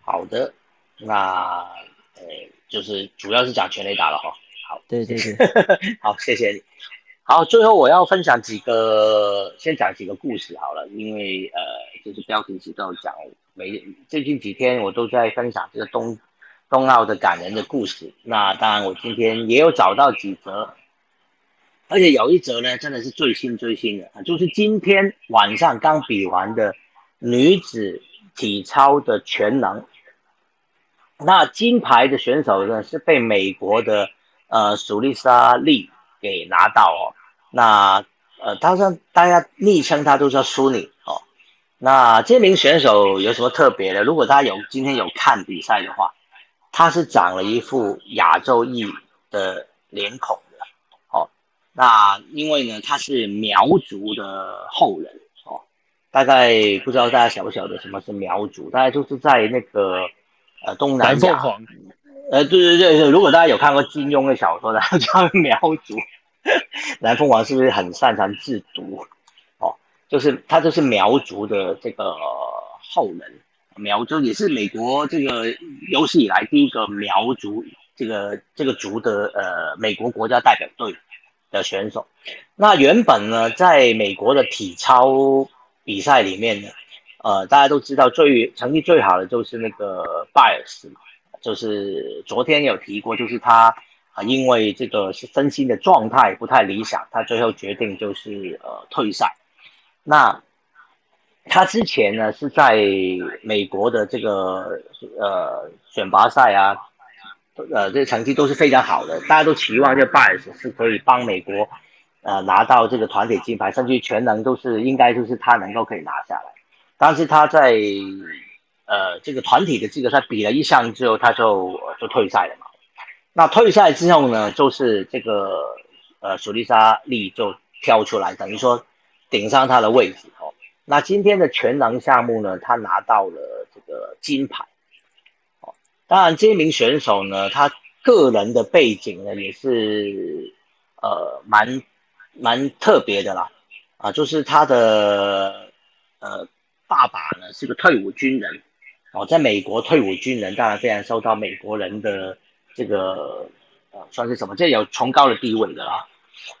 Speaker 1: 好的，那呃，就是主要是讲全垒打了哈。好，
Speaker 2: 对对对，(laughs)
Speaker 1: 好，谢谢你。好，最后我要分享几个，先讲几个故事好了，因为呃，就是标题其实都讲，每最近几天我都在分享这个冬冬奥的感人的故事。那当然，我今天也有找到几则，而且有一则呢，真的是最新最新的，就是今天晚上刚比完的女子体操的全能，那金牌的选手呢是被美国的呃苏丽莎利给拿到哦。那呃，他说大家昵称他都叫苏尼哦。那这名选手有什么特别的？如果大家有今天有看比赛的话，他是长了一副亚洲裔的脸孔的哦。那因为呢，他是苗族的后人哦。大概不知道大家晓不晓得什么是苗族？大概就是在那个呃东南亚。呃，对对对对，如果大家有看过金庸的小说他，叫苗族。(laughs) 南凤凰是不是很擅长制毒？哦，就是他就是苗族的这个后人，苗族也是美国这个有史以来第一个苗族这个这个族的呃美国国家代表队的选手。那原本呢，在美国的体操比赛里面呢，呃，大家都知道最成绩最好的就是那个拜尔斯嘛，就是昨天有提过，就是他啊。因为这个是身心的状态不太理想，他最后决定就是呃退赛。那他之前呢是在美国的这个呃选拔赛啊，呃这成绩都是非常好的，大家都期望这拜尔斯是可以帮美国呃拿到这个团体金牌，甚至全能都是应该就是他能够可以拿下来。但是他在呃这个团体的资格赛比了一项之后，他就就退赛了嘛。那退赛之后呢，就是这个呃，索丽莎利就挑出来，等于说顶上他的位置。那今天的全能项目呢，他拿到了这个金牌哦。当然，这名选手呢，他个人的背景呢也是呃蛮蛮特别的啦啊，就是他的呃爸爸呢是个退伍军人哦，在美国退伍军人，当然非常受到美国人的。这个呃算是什么？这有崇高的地位的啦。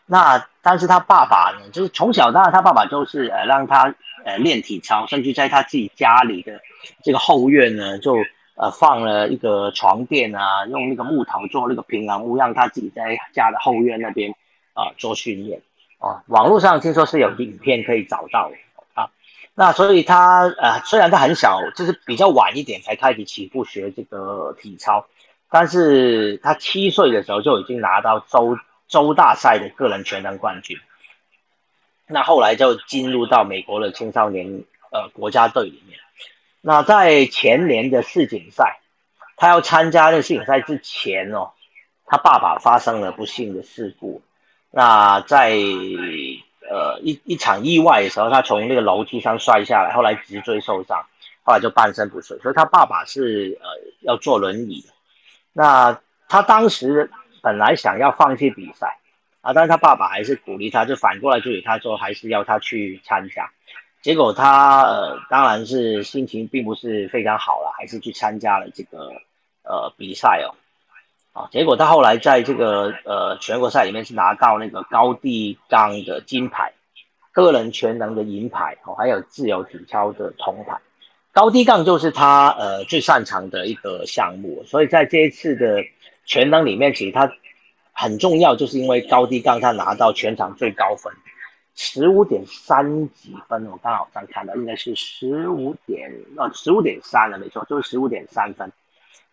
Speaker 1: 那但是他爸爸呢，就是从小当然他爸爸就是呃让他呃练体操，甚至在他自己家里的这个后院呢，就呃放了一个床垫啊，用那个木头做那个平衡屋，让他自己在家的后院那边啊做训练啊。网络上听说是有影片可以找到啊。那所以他呃虽然他很小，就是比较晚一点才开始起步学这个体操。但是他七岁的时候就已经拿到州州大赛的个人全能冠军，那后来就进入到美国的青少年呃国家队里面。那在前年的世锦赛，他要参加那世锦赛之前哦，他爸爸发生了不幸的事故。那在呃一一场意外的时候，他从那个楼梯上摔下来，后来脊椎受伤，后来就半身不遂。所以他爸爸是呃要坐轮椅。那他当时本来想要放弃比赛啊，但是他爸爸还是鼓励他，就反过来就给他说还是要他去参加。结果他呃当然是心情并不是非常好了，还是去参加了这个呃比赛哦，啊，结果他后来在这个呃全国赛里面是拿到那个高地杠的金牌，个人全能的银牌哦，还有自由体操的铜牌。高低杠就是他呃最擅长的一个项目，所以在这一次的全能里面，其实他很重要，就是因为高低杠他拿到全场最高分。十五点三几分，我刚好在看到，应该是十五点呃十五点三了，没错，就是十五点三分。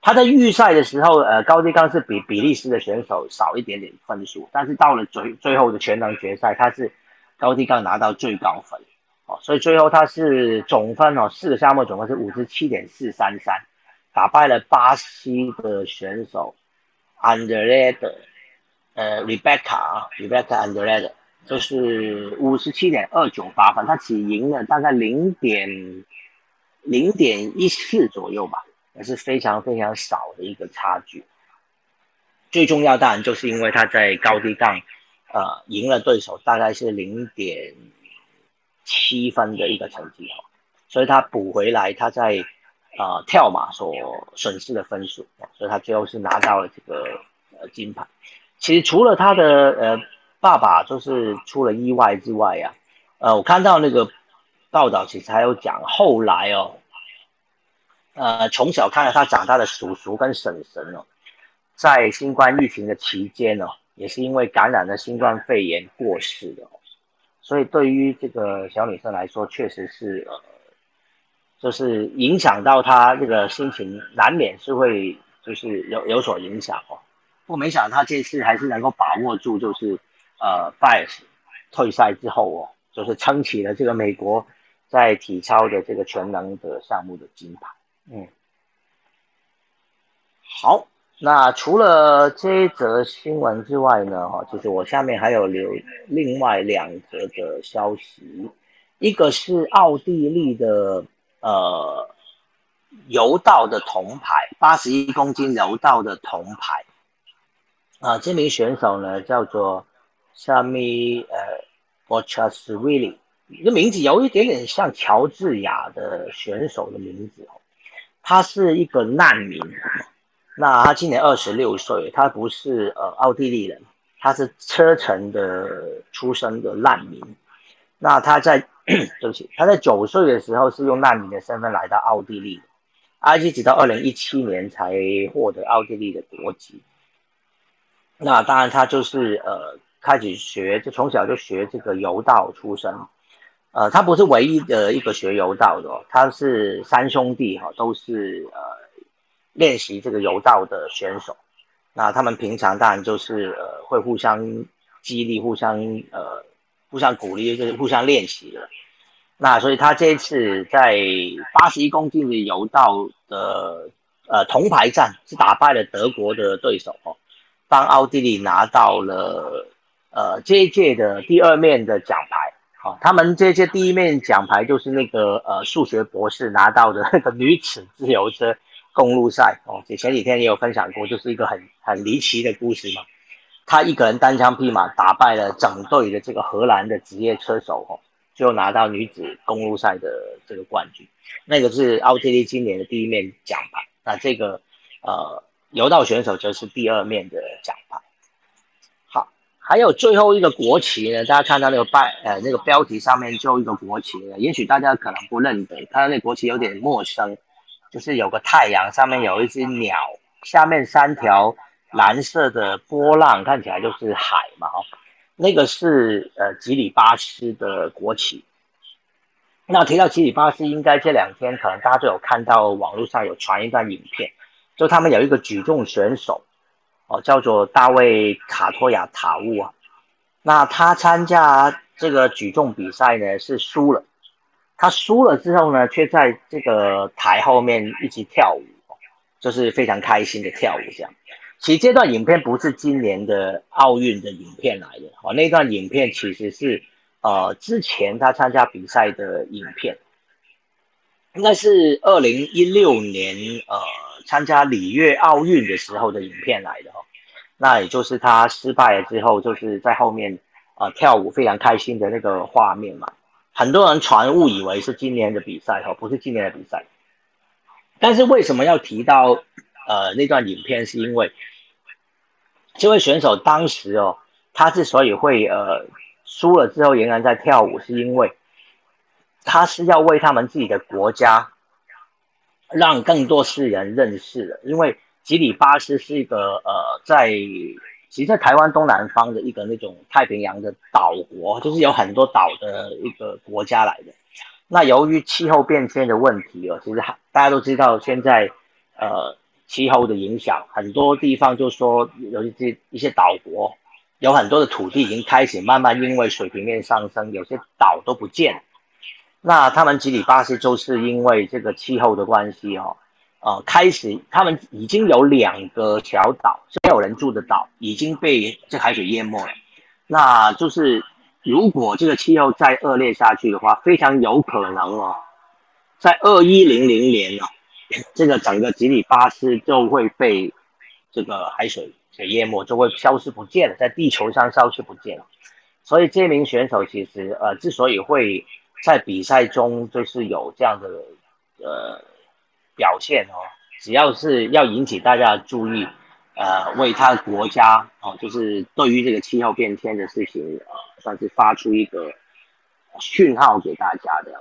Speaker 1: 他在预赛的时候，呃，高低杠是比比利时的选手少一点点分数，但是到了最最后的全能决赛，他是高低杠拿到最高分，哦，所以最后他是总分哦，四个项目总分是五十七点四三三，打败了巴西的选手，Andrade 呃 Rebecca 啊，Rebecca Andrea。就是五十七点二九八分，他只赢了大概零点零点一四左右吧，也是非常非常少的一个差距。最重要当然就是因为他在高低杠，呃，赢了对手大概是零点七分的一个成绩哈，所以他补回来他在呃跳马所损失的分数，所以他最后是拿到了这个呃金牌。其实除了他的呃。爸爸就是出了意外之外呀，呃，我看到那个报道，其实还有讲后来哦，呃，从小看到他长大的叔叔跟婶婶哦，在新冠疫情的期间哦，也是因为感染了新冠肺炎过世的，所以对于这个小女生来说，确实是呃，就是影响到她这个心情，难免是会就是有有所影响哦。不过没想到他这次还是能够把握住，就是。呃，Bias 退赛之后哦，就是撑起了这个美国在体操的这个全能的项目的金牌。嗯，好，那除了这一则新闻之外呢，哈，就是我下面还有留另外两则的消息，一个是奥地利的呃柔道的铜牌，八十一公斤柔道的铜牌，啊，这名选手呢叫做。下面呃 b o c h a s w i l l y 这名字有一点点像乔治亚的选手的名字哦。他是一个难民，那他今年二十六岁，他不是呃奥地利人，他是车臣的出生的难民。那他在 (clears throat) 对不起，他在九岁的时候是用难民的身份来到奥地利，而且直到二零一七年才获得奥地利的国籍。那当然，他就是呃。开始学，就从小就学这个柔道出身，呃，他不是唯一的一个学柔道的，哦他是三兄弟哈，都是呃练习这个柔道的选手。那他们平常当然就是呃会互相激励，互相呃互相鼓励，就是互相练习的。那所以他这一次在八十一公斤的柔道的呃铜牌战是打败了德国的对手哦，帮奥地利拿到了。呃，这一届的第二面的奖牌，啊，他们这届第一面奖牌就是那个呃数学博士拿到的 (laughs) 那个女子自由车公路赛哦，前几天也有分享过，就是一个很很离奇的故事嘛。他一个人单枪匹马打败了整队的这个荷兰的职业车手哦，最后拿到女子公路赛的这个冠军。那个是奥地利今年的第一面奖牌，那这个呃柔道选手则是第二面的奖牌。好还有最后一个国旗呢，大家看到那个拜呃那个标题上面就一个国旗呢，也许大家可能不认得，看到那国旗有点陌生，就是有个太阳，上面有一只鸟，下面三条蓝色的波浪，看起来就是海嘛哈，那个是呃吉里巴斯的国旗。那提到吉里巴斯，应该这两天可能大家都有看到网络上有传一段影片，就他们有一个举重选手。哦，叫做大卫卡托亚塔乌啊，那他参加这个举重比赛呢是输了，他输了之后呢，却在这个台后面一起跳舞，就是非常开心的跳舞这样。其实这段影片不是今年的奥运的影片来的，哦，那段影片其实是呃之前他参加比赛的影片，应该是二零一六年呃。参加里约奥运的时候的影片来的哦，那也就是他失败了之后，就是在后面啊跳舞非常开心的那个画面嘛。很多人传误以为是今年的比赛哦，不是今年的比赛。但是为什么要提到呃那段影片？是因为这位选手当时哦，他之所以会呃输了之后仍然在跳舞，是因为他是要为他们自己的国家让更多世人认识的。因为吉里巴斯是一个呃在其实，在台湾东南方的一个那种太平洋的岛国，就是有很多岛的一个国家来的。那由于气候变迁的问题哦，其实大家都知道，现在呃气候的影响，很多地方就说有一些一些岛国有很多的土地已经开始慢慢因为水平面上升，有些岛都不见。那他们吉里巴斯就是因为这个气候的关系哦，呃，开始他们已经有两个小岛没有人住的岛已经被这海水淹没了，那就是。如果这个气候再恶劣下去的话，非常有可能哦，在二一零零年哦，(coughs) 这个整个吉里巴斯就会被这个海水给淹没，就会消失不见了，在地球上消失不见了。所以这名选手其实呃，之所以会在比赛中就是有这样的呃表现哦，只要是要引起大家注意。呃，为他国家哦，就是对于这个气候变迁的事情，呃，算是发出一个讯号给大家的，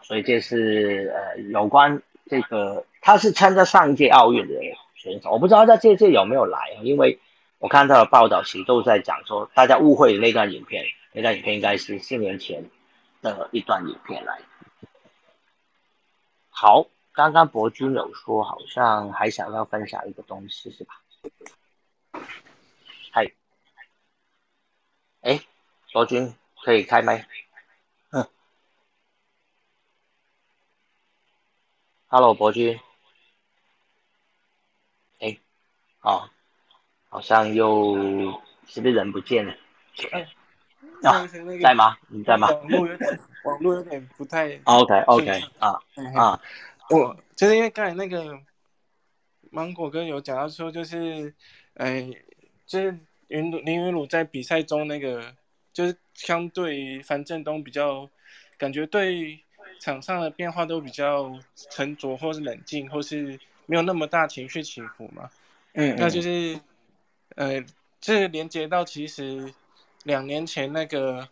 Speaker 1: 所以这是呃有关这个，他是参加上一届奥运的选手，我不知道在这届有没有来，因为我看到的报道其实都在讲说，大家误会那段影片，那段影片应该是四年前的一段影片来。好，刚刚博君有说，好像还想要分享一个东西，是吧？嗨，哎，博君可以开麦。嗯，Hello，博君。哎，哦，好像又是不是人不见了？
Speaker 4: 哎，(laughs)
Speaker 1: 在吗？你在吗？
Speaker 4: 网络有点，网络有点不太。
Speaker 1: OK，OK，啊啊，
Speaker 4: 我就是因为刚才那个。芒果哥有讲到说，就是，哎，就是云林云鲁在比赛中那个，就是相对于樊振东比较，感觉对场上的变化都比较沉着，或是冷静，或是没有那么大情绪起伏嘛。
Speaker 1: 嗯，
Speaker 4: 那就是，呃，这连接到其实两年前那个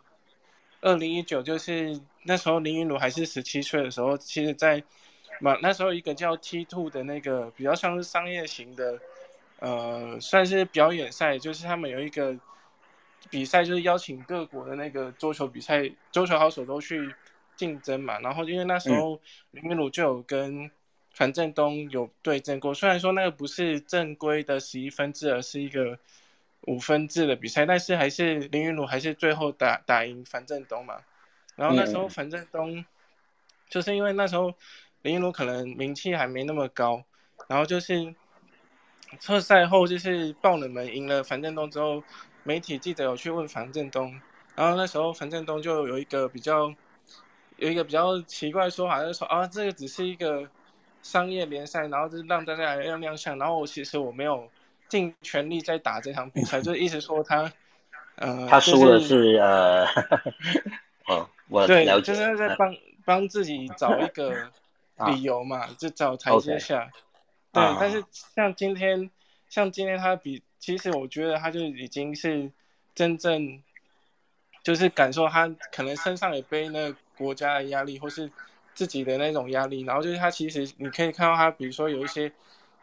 Speaker 4: 二零一九，就是那时候林云鲁还是十七岁的时候，其实在。嘛，那时候一个叫 T Two 的那个比较像是商业型的，呃，算是表演赛，就是他们有一个比赛，就是邀请各国的那个桌球比赛，桌球好手都去竞争嘛。然后因为那时候林云鲁就有跟樊振东有对阵过，虽然说那个不是正规的十一分制，而是一个五分制的比赛，但是还是林云鲁还是最后打打赢樊振东嘛。然后那时候樊振东就是因为那时候。林云儒可能名气还没那么高，然后就是测赛后就是爆冷门赢了樊振东之后，媒体记者有去问樊振东，然后那时候樊振东就有一个比较有一个比较奇怪的说法，就是说啊这个只是一个商业联赛，然后就是让大家来亮亮相，然后其实我没有尽全力在打这场比赛，(laughs) 就是意思说他呃
Speaker 1: 他输的是呃 (laughs) 哦我
Speaker 4: 对就是在帮帮自己找一个。(laughs) 理由嘛，就找台阶下。对，但是像今天，像今天他比，其实我觉得他就已经是真正，就是感受他可能身上也背那个国家的压力，或是自己的那种压力。然后就是他其实你可以看到他，比如说有一些，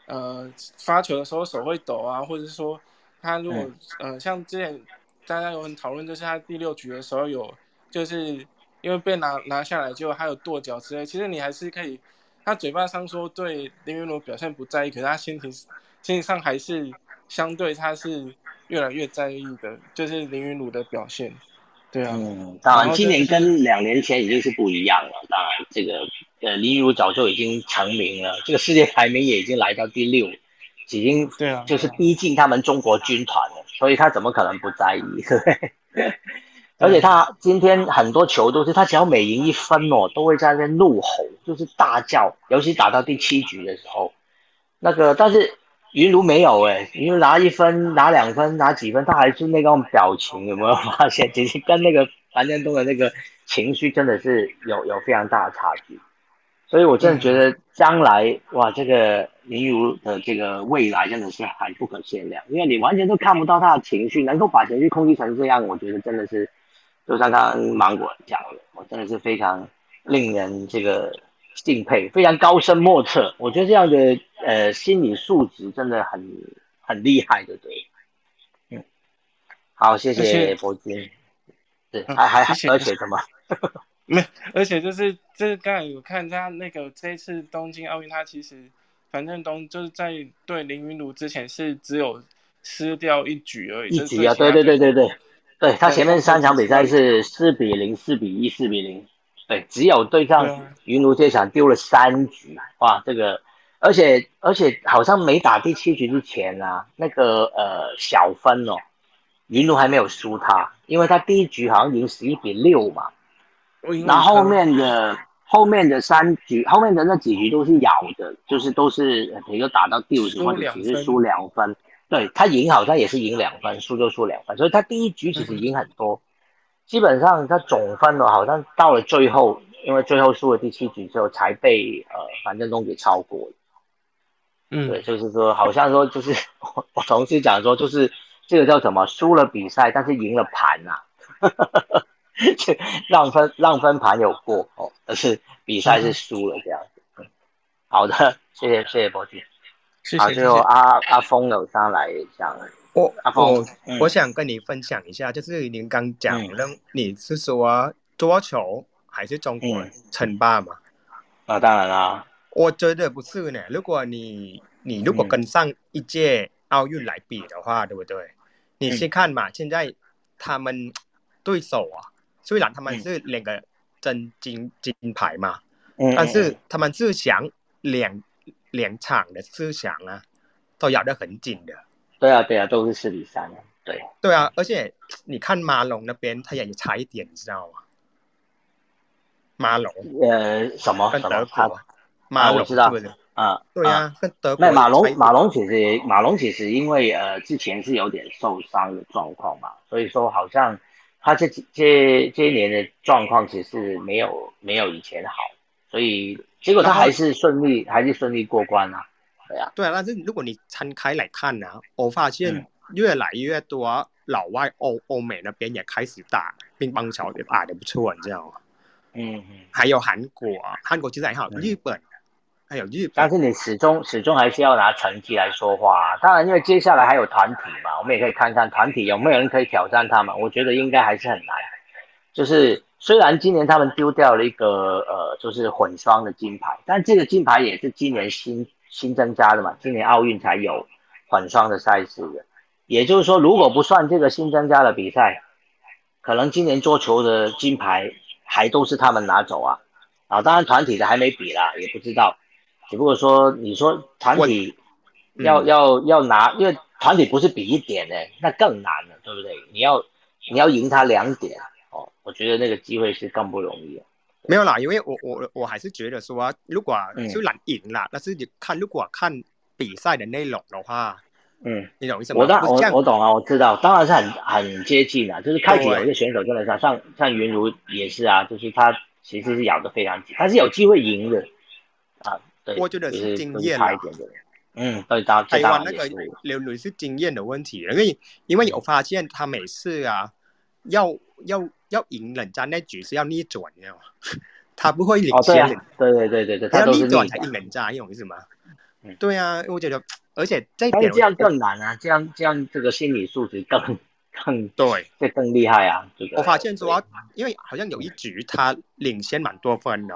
Speaker 4: 呃，发球的时候手会抖啊，或者是说他如果，呃，像之前大家有很讨论，就是他第六局的时候有，就是。因为被拿拿下来，就还有跺脚之类。其实你还是可以，他嘴巴上说对林云儒表现不在意，可是他心情心情上还是相对他是越来越在意的，就是林云鲁的表现。对啊，
Speaker 1: 嗯，当然今年跟两年前已经是不一样了。当然，这个呃林云儒早就已经成名了，这个世界排名也已经来到第六，已经
Speaker 4: 对啊，
Speaker 1: 就是逼近他们中国军团了，所以他怎么可能不在意？对 (laughs) 不对？而且他今天很多球都是他只要每赢一分哦，都会在那边怒吼，就是大叫。尤其打到第七局的时候，那个但是云如没有哎，云如拿一分、拿两分、拿几分，他还是那种表情，有没有发现？其实跟那个樊振东的那个情绪真的是有 (laughs) 有非常大的差距，所以我真的觉得将来哇，这个林如的这个未来真的是很不可限量，因为你完全都看不到他的情绪，能够把情绪控制成这样，我觉得真的是，就像刚刚芒果讲的，我真的是非常令人这个敬佩，非常高深莫测。我觉得这样的呃心理素质真的很很厉害的，对。嗯好，谢谢博君。对，还还还，而且什么？(laughs)
Speaker 4: 没，而且就是这刚才有看他那个这次东京奥运，他其实反正东就是在对林云儒之前是只有失掉一局而已。
Speaker 1: 一局啊，对对对对对，对他前面三场比赛是四比零、四比一、四比零，对，只有对上云奴这场丢了三局，哇，这个，而且而且好像没打第七局之前啊，那个呃小分哦。云奴还没有输他，因为他第一局好像赢十一比六嘛，然后后面的后面的三局，后面的那几局都是咬的，就是都是比如打到第五局或者只是输两分，对他赢好像也是赢两分，输就输两分，所以他第一局其实赢很多，基本上他总分呢好像到了最后，因为最后输了第七局之后才被呃樊振东给超过嗯，对，就是说好像说就是我 (laughs) 我同事讲说就是。这个叫什么？输了比赛，但是赢了盘呐，这 (laughs) 让分让分盘有过哦，但是比赛是输了这样子。好的，谢谢谢谢博君。好，最后阿阿峰有上来讲，
Speaker 6: 我阿峰，我想跟你分享一下，就是您刚讲的，你是说桌球还是中国称霸嘛？
Speaker 1: 啊，当然啦。
Speaker 6: 我觉得不是呢，如果你你如果跟上一届。奥运来比的话，对不对？你先看嘛，现在他们对手啊，虽然他们是两个真金金牌嘛，但是他们是想两两场的思想啊，都咬得很紧的。
Speaker 1: 对啊，对啊，都是四比三啊。对。
Speaker 6: 对啊，而且你看马龙那边，他也差一点，你知道吗？马龙。
Speaker 1: 呃，什么什么？他
Speaker 6: 马龙
Speaker 1: 知道。
Speaker 6: 啊，对啊，
Speaker 1: 那马龙马龙其实马龙其实因为呃之前是有点受伤的状况嘛，所以说好像他这这这一年的状况其实没有没有以前好，所以结果他还是顺利还是顺利过关啊，对啊，
Speaker 6: 对啊，但是如果你摊开来看呢，我发现越来越多老外欧欧美那边也开始打乒乓球，也打的不错，你知道吗？
Speaker 1: 嗯嗯，
Speaker 6: 还有韩国，韩国其实还好，日本。还有日本，
Speaker 1: 但是你始终始终还是要拿成绩来说话。当然，因为接下来还有团体嘛，我们也可以看看团体有没有人可以挑战他们。我觉得应该还是很难。就是虽然今年他们丢掉了一个呃，就是混双的金牌，但这个金牌也是今年新新增加的嘛，今年奥运才有混双的赛事的。也就是说，如果不算这个新增加的比赛，可能今年桌球的金牌还都是他们拿走啊。啊，当然团体的还没比啦，也不知道。只不过说，你说团体要要要拿，因为团体不是比一点呢，那更难了，对不对？你要你要赢他两点哦，我觉得那个机会是更不容易。
Speaker 6: 没有啦，因为我我我还是觉得说，如果虽然赢了，但是你看如果看比赛的内容的话，
Speaker 1: 嗯，
Speaker 6: 你懂意思吗？
Speaker 1: 我当我我懂啊，我知道，当然是很很接近啊，就是开局有一个选手真的是像像云如也是啊，就是他其实是咬得非常紧，他是有机会赢的啊。
Speaker 6: 我觉得是经验
Speaker 1: 啦，嗯，对，台
Speaker 6: 湾那个刘女是经验的问题，因为因为有发现他每次啊，要要要赢人家那局是要逆转，你知道吗？他不会领先，
Speaker 1: 对对对对对，
Speaker 6: 他要逆转才赢人家，你懂意思吗？对啊，我觉得，而且这点
Speaker 1: 这样更难啊，这样这样这个心理素质更更
Speaker 6: 对，
Speaker 1: 这更厉害啊！这个
Speaker 6: 我发现说，因为好像有一局他领先蛮多分的。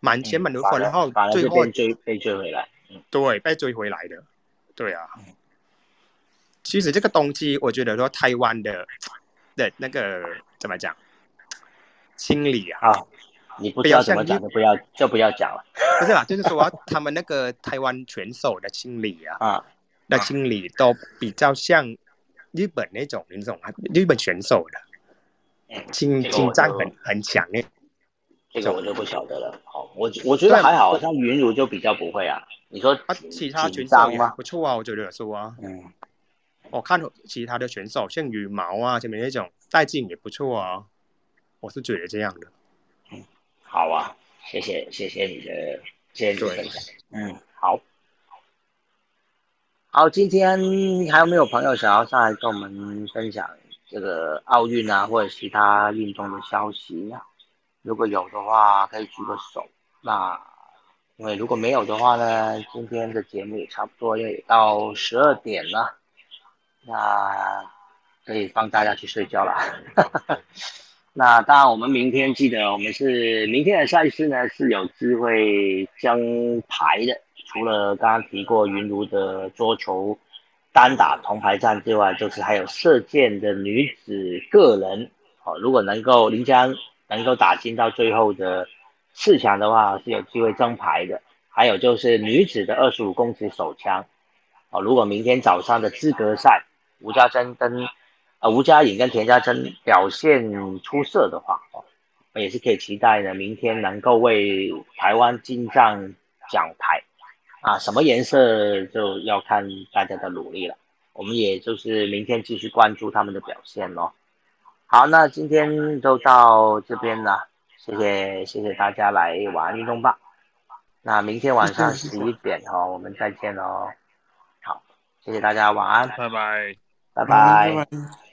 Speaker 6: 满前满多分，然后最后
Speaker 1: 追被追回来，
Speaker 6: 对，被追回来的，对啊。其实这个东西，我觉得说台湾的的那个怎么讲，清理啊，
Speaker 1: 你不要怎么讲，就不要就不要讲了。
Speaker 6: 不是啦，就是说他们那个台湾选手的清理啊，
Speaker 1: 啊，
Speaker 6: 那清理都比较像日本那种那种日本选手的，清清战很很强诶。
Speaker 1: 这个我就不晓得了。好，我我觉得还好像云茹就比较不会啊。你说
Speaker 6: 啊，其他选手吗？不错啊，我觉得说啊。
Speaker 1: 嗯。
Speaker 6: 我看其他的选手，像羽毛啊，前面那种带劲也不错啊。我是觉得这样的。
Speaker 1: 嗯，好啊，谢谢谢谢你的谢谢你的分享。嗯，好。好，今天还有没有朋友想要上来跟我们分享这个奥运啊，或者其他运动的消息啊？如果有的话，可以举个手。那因为如果没有的话呢，今天的节目也差不多要到十二点了，那可以放大家去睡觉了。(laughs) 那当然，我们明天记得，我们是明天的赛事呢是有机会争牌的。除了刚刚提过云茹的桌球单打铜牌战之外，就是还有射箭的女子个人哦。如果能够林江能够打进到最后的四强的话，是有机会争牌的。还有就是女子的二十五公尺手枪哦。如果明天早上的资格赛吴家珍跟呃吴佳颖跟田家珍表现出色的话哦，也是可以期待的，明天能够为台湾进账奖牌。啊，什么颜色就要看大家的努力了。我们也就是明天继续关注他们的表现咯。好，那今天就到这边了，谢谢谢谢大家来玩运动吧。那明天晚上十一点哦，我们再见喽。好，谢谢大家，晚安，
Speaker 5: 拜拜，
Speaker 1: 拜拜。